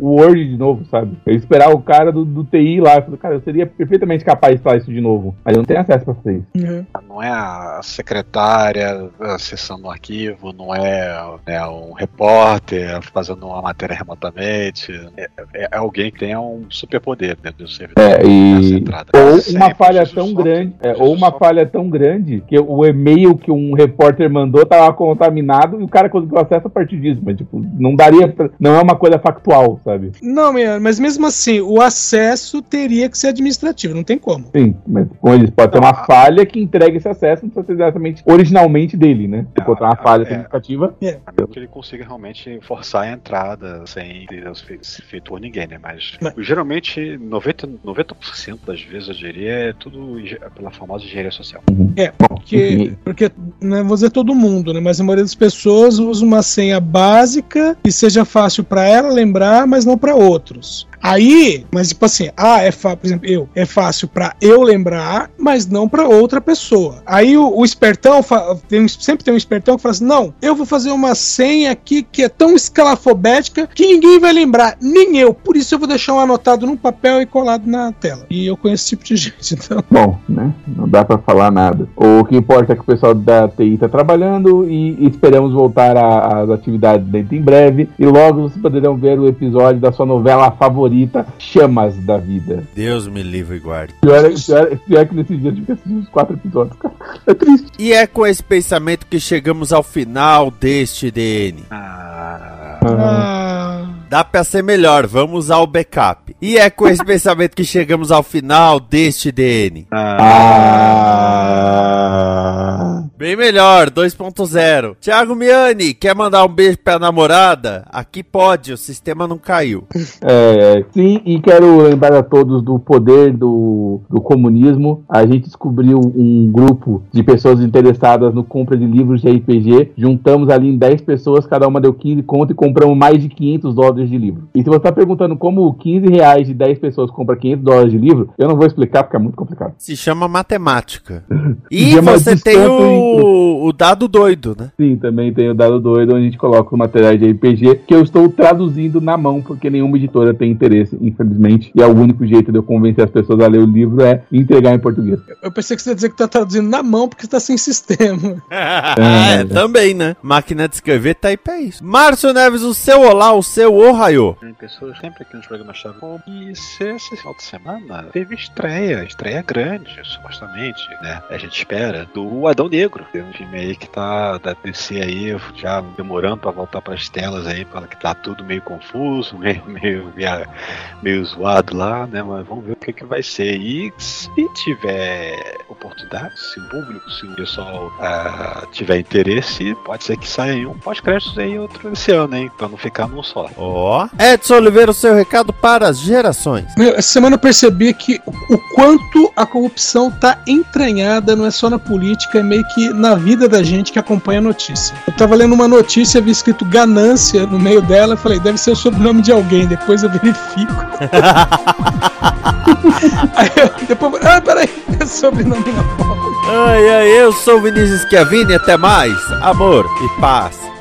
Word de novo, sabe? Eu esperar o cara do, do TI lá. Eu falei, cara, eu seria perfeitamente capaz de fazer isso de novo. Mas eu não tenho acesso para fazer isso. Uhum. Não é a secretária acessando o arquivo, não é né, um repórter fazendo uma matéria remotamente. É, é, é alguém que tenha um superpoder dentro do servidor. É, e... Centrada. Ou Sempre uma falha tão só- grande, é, ou uma só- falha tão grande que o e-mail que um repórter mandou tava contaminado e o cara conseguiu acesso a partir disso, mas tipo, não daria, pra- não é uma coisa factual, sabe? Não, mas mesmo assim, o acesso teria que ser administrativo, não tem como. Sim, mas como eles pode ter Não, uma a- falha que entrega esse acesso, não precisa ser exatamente originalmente dele, né? Se É, uma é, falha é. significativa, A menos que ele consiga realmente forçar a entrada sem ter feito por ninguém, né? Mas, Mas- geralmente 90%, 90 das vezes eu diria é tudo engen- pela famosa engenharia social. Porque, Enfim. porque né, vou dizer todo mundo, né? Mas a maioria das pessoas usa uma senha básica que seja fácil para ela lembrar, mas não para outros. Aí, mas tipo assim, ah, é fácil, por exemplo, eu, é fácil para eu lembrar, mas não para outra pessoa. Aí o, o espertão tem sempre tem um espertão que fala assim: "Não, eu vou fazer uma senha aqui que é tão escalafobética que ninguém vai lembrar, nem eu. Por isso eu vou deixar um anotado num papel e colado na tela". E eu conheço esse tipo de (laughs) gente, então bom, né? Não dá pra falar nada. O que importa é que o pessoal da TI tá trabalhando e esperamos voltar às atividades dentro em breve. E logo vocês poderão ver o episódio da sua novela favorita, Chamas da Vida. Deus me livre e guarde. Pior, é- pior, pior que nesse dia eu tive que assistir os quatro episódios, cara. (laughs) É triste. E é com esse pensamento que chegamos ao final deste DN. Ah, ah, Dá pra ser melhor, vamos ao backup. E é com esse (laughs) pensamento que chegamos ao final deste DN. Ah. Bem melhor, 2.0. Thiago Miani, quer mandar um beijo pra namorada? Aqui pode, o sistema não caiu. (laughs) É, sim, e quero lembrar a todos do poder do, do comunismo. A gente descobriu um grupo de pessoas interessadas no compra de livros de RPG. Juntamos ali em 10 pessoas, cada uma deu 15 conto e compramos mais de 500 dólares de livro. E se você está perguntando como 15 reais de 10 pessoas compra 500 dólares de livro, eu não vou explicar porque é muito complicado. Se chama matemática. (laughs) E é você tem desconto o, o dado doido, né? Sim, também tem o Dado Doido, onde a gente coloca os materiais de RPG que eu estou traduzindo na mão, porque nenhuma editora tem interesse, infelizmente. E é o único jeito de eu convencer as pessoas a ler o livro é entregar em português. eu pensei que você ia dizer que tá traduzindo na mão porque tá sem sistema. (laughs) é, também, né? Máquina de escrever tá aí pra isso. Márcio Neves, o seu olá, o seu ohaiô. tem pessoas sempre aqui nos programas chave. E se esse final de semana teve estreia, estreia grande, supostamente, né? A gente espera, do Adão Negro. Tem um filme aí que tá da DC aí, já demorando pra voltar pras telas aí, fala que tá tudo meio confuso, (laughs) meio, meio, meio, meio zoado lá, né? Mas vamos ver o que, que vai ser. E se tiver oportunidade, se o público, se o pessoal ah, tiver interesse, pode ser que saia um pós-créditos aí outro esse ano, hein? Pra não ficar num só. Ó. Edson Oliveira, o seu recado para as gerações. Meu, essa semana eu percebi que o quanto a corrupção tá entranhada, não é só na política, é meio que na vida da gente que acompanha a notícia. Eu tava lendo uma notícia, vi escrito ganância no meio dela, falei, deve ser o sobrenome de alguém, depois eu verifico. (laughs) Aí eu, depois, ah, peraí, é sobrenome não. Ai, ai, eu sou o Vinícius Schiavini, até mais. Amor e paz.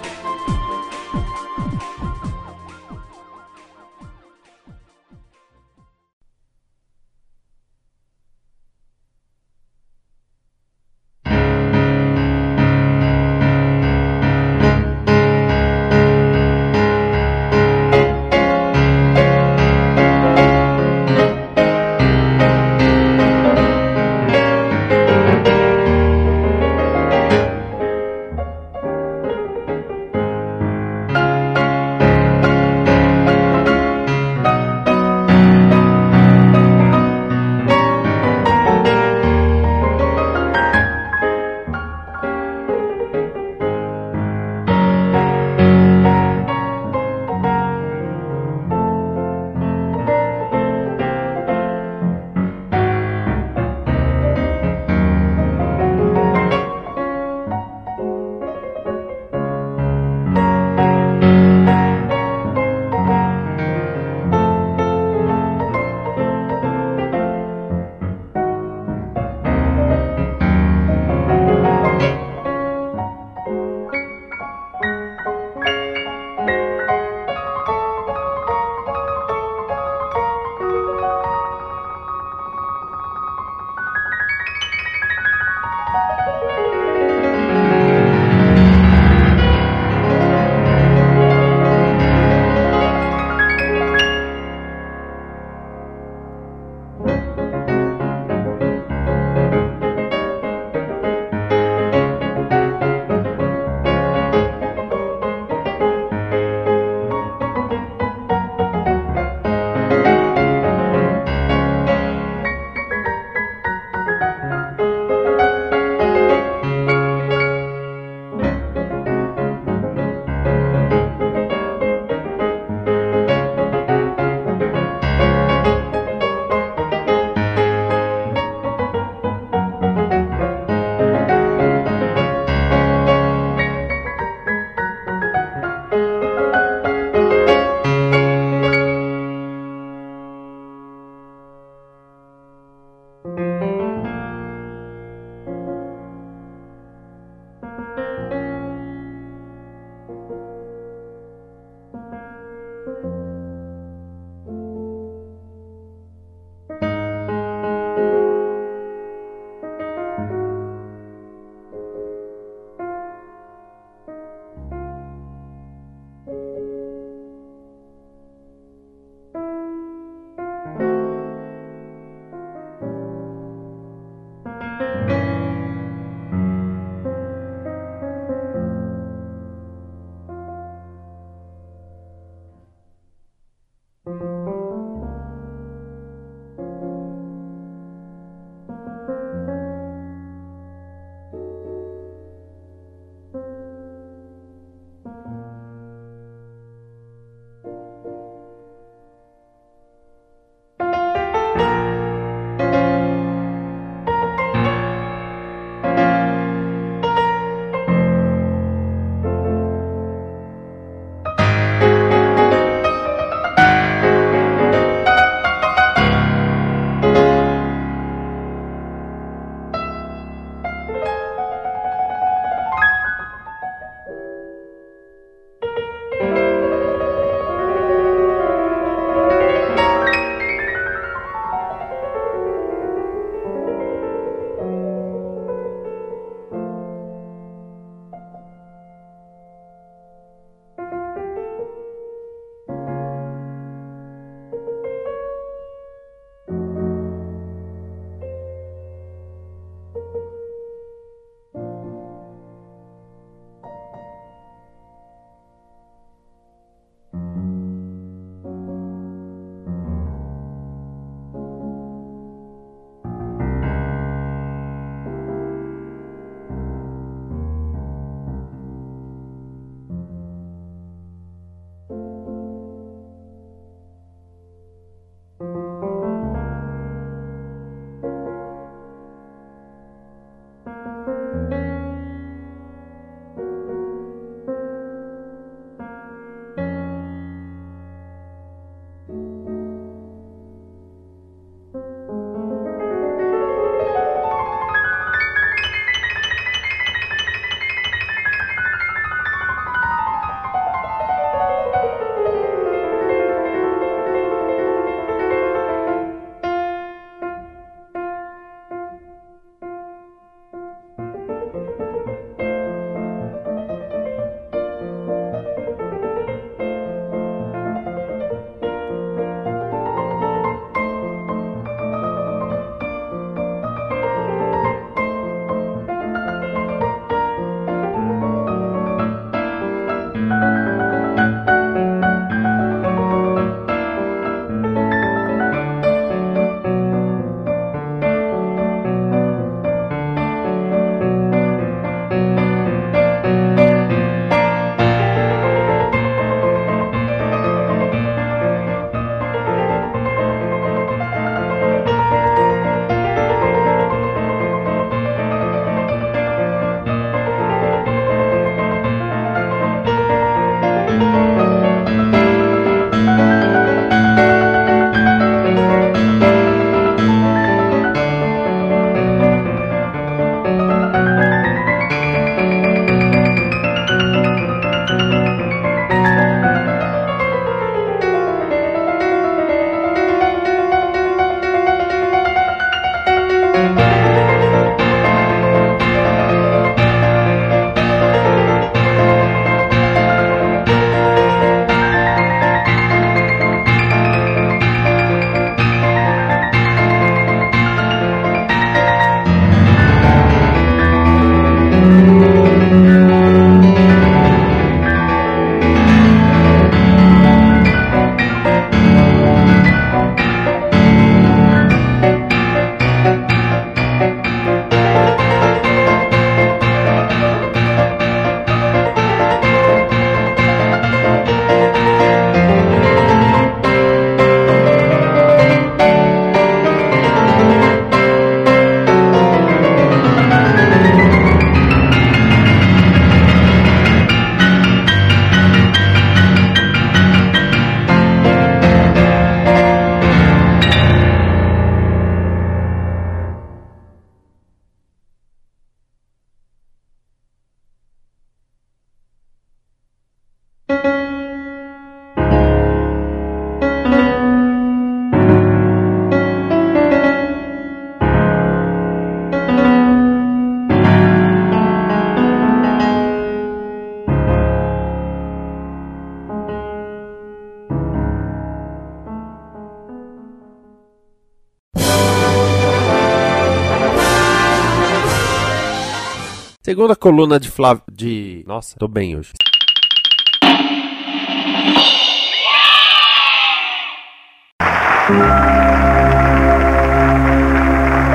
Segundo a coluna de Flávio. De. Nossa, tô bem hoje.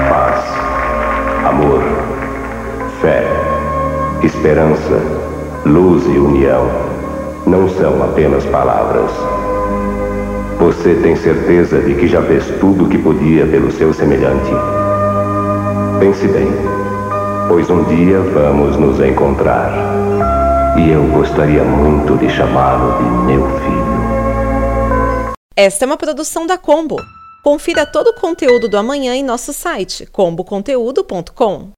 paz, amor, fé, esperança, luz e união não são apenas palavras. Você tem certeza de que já fez tudo o que podia pelo seu semelhante? Pense bem, pois um dia vamos nos encontrar. E eu gostaria muito de chamá-lo de meu filho. Esta é uma produção da Combo. Confira todo o conteúdo do amanhã em nosso site comboconteúdo.com.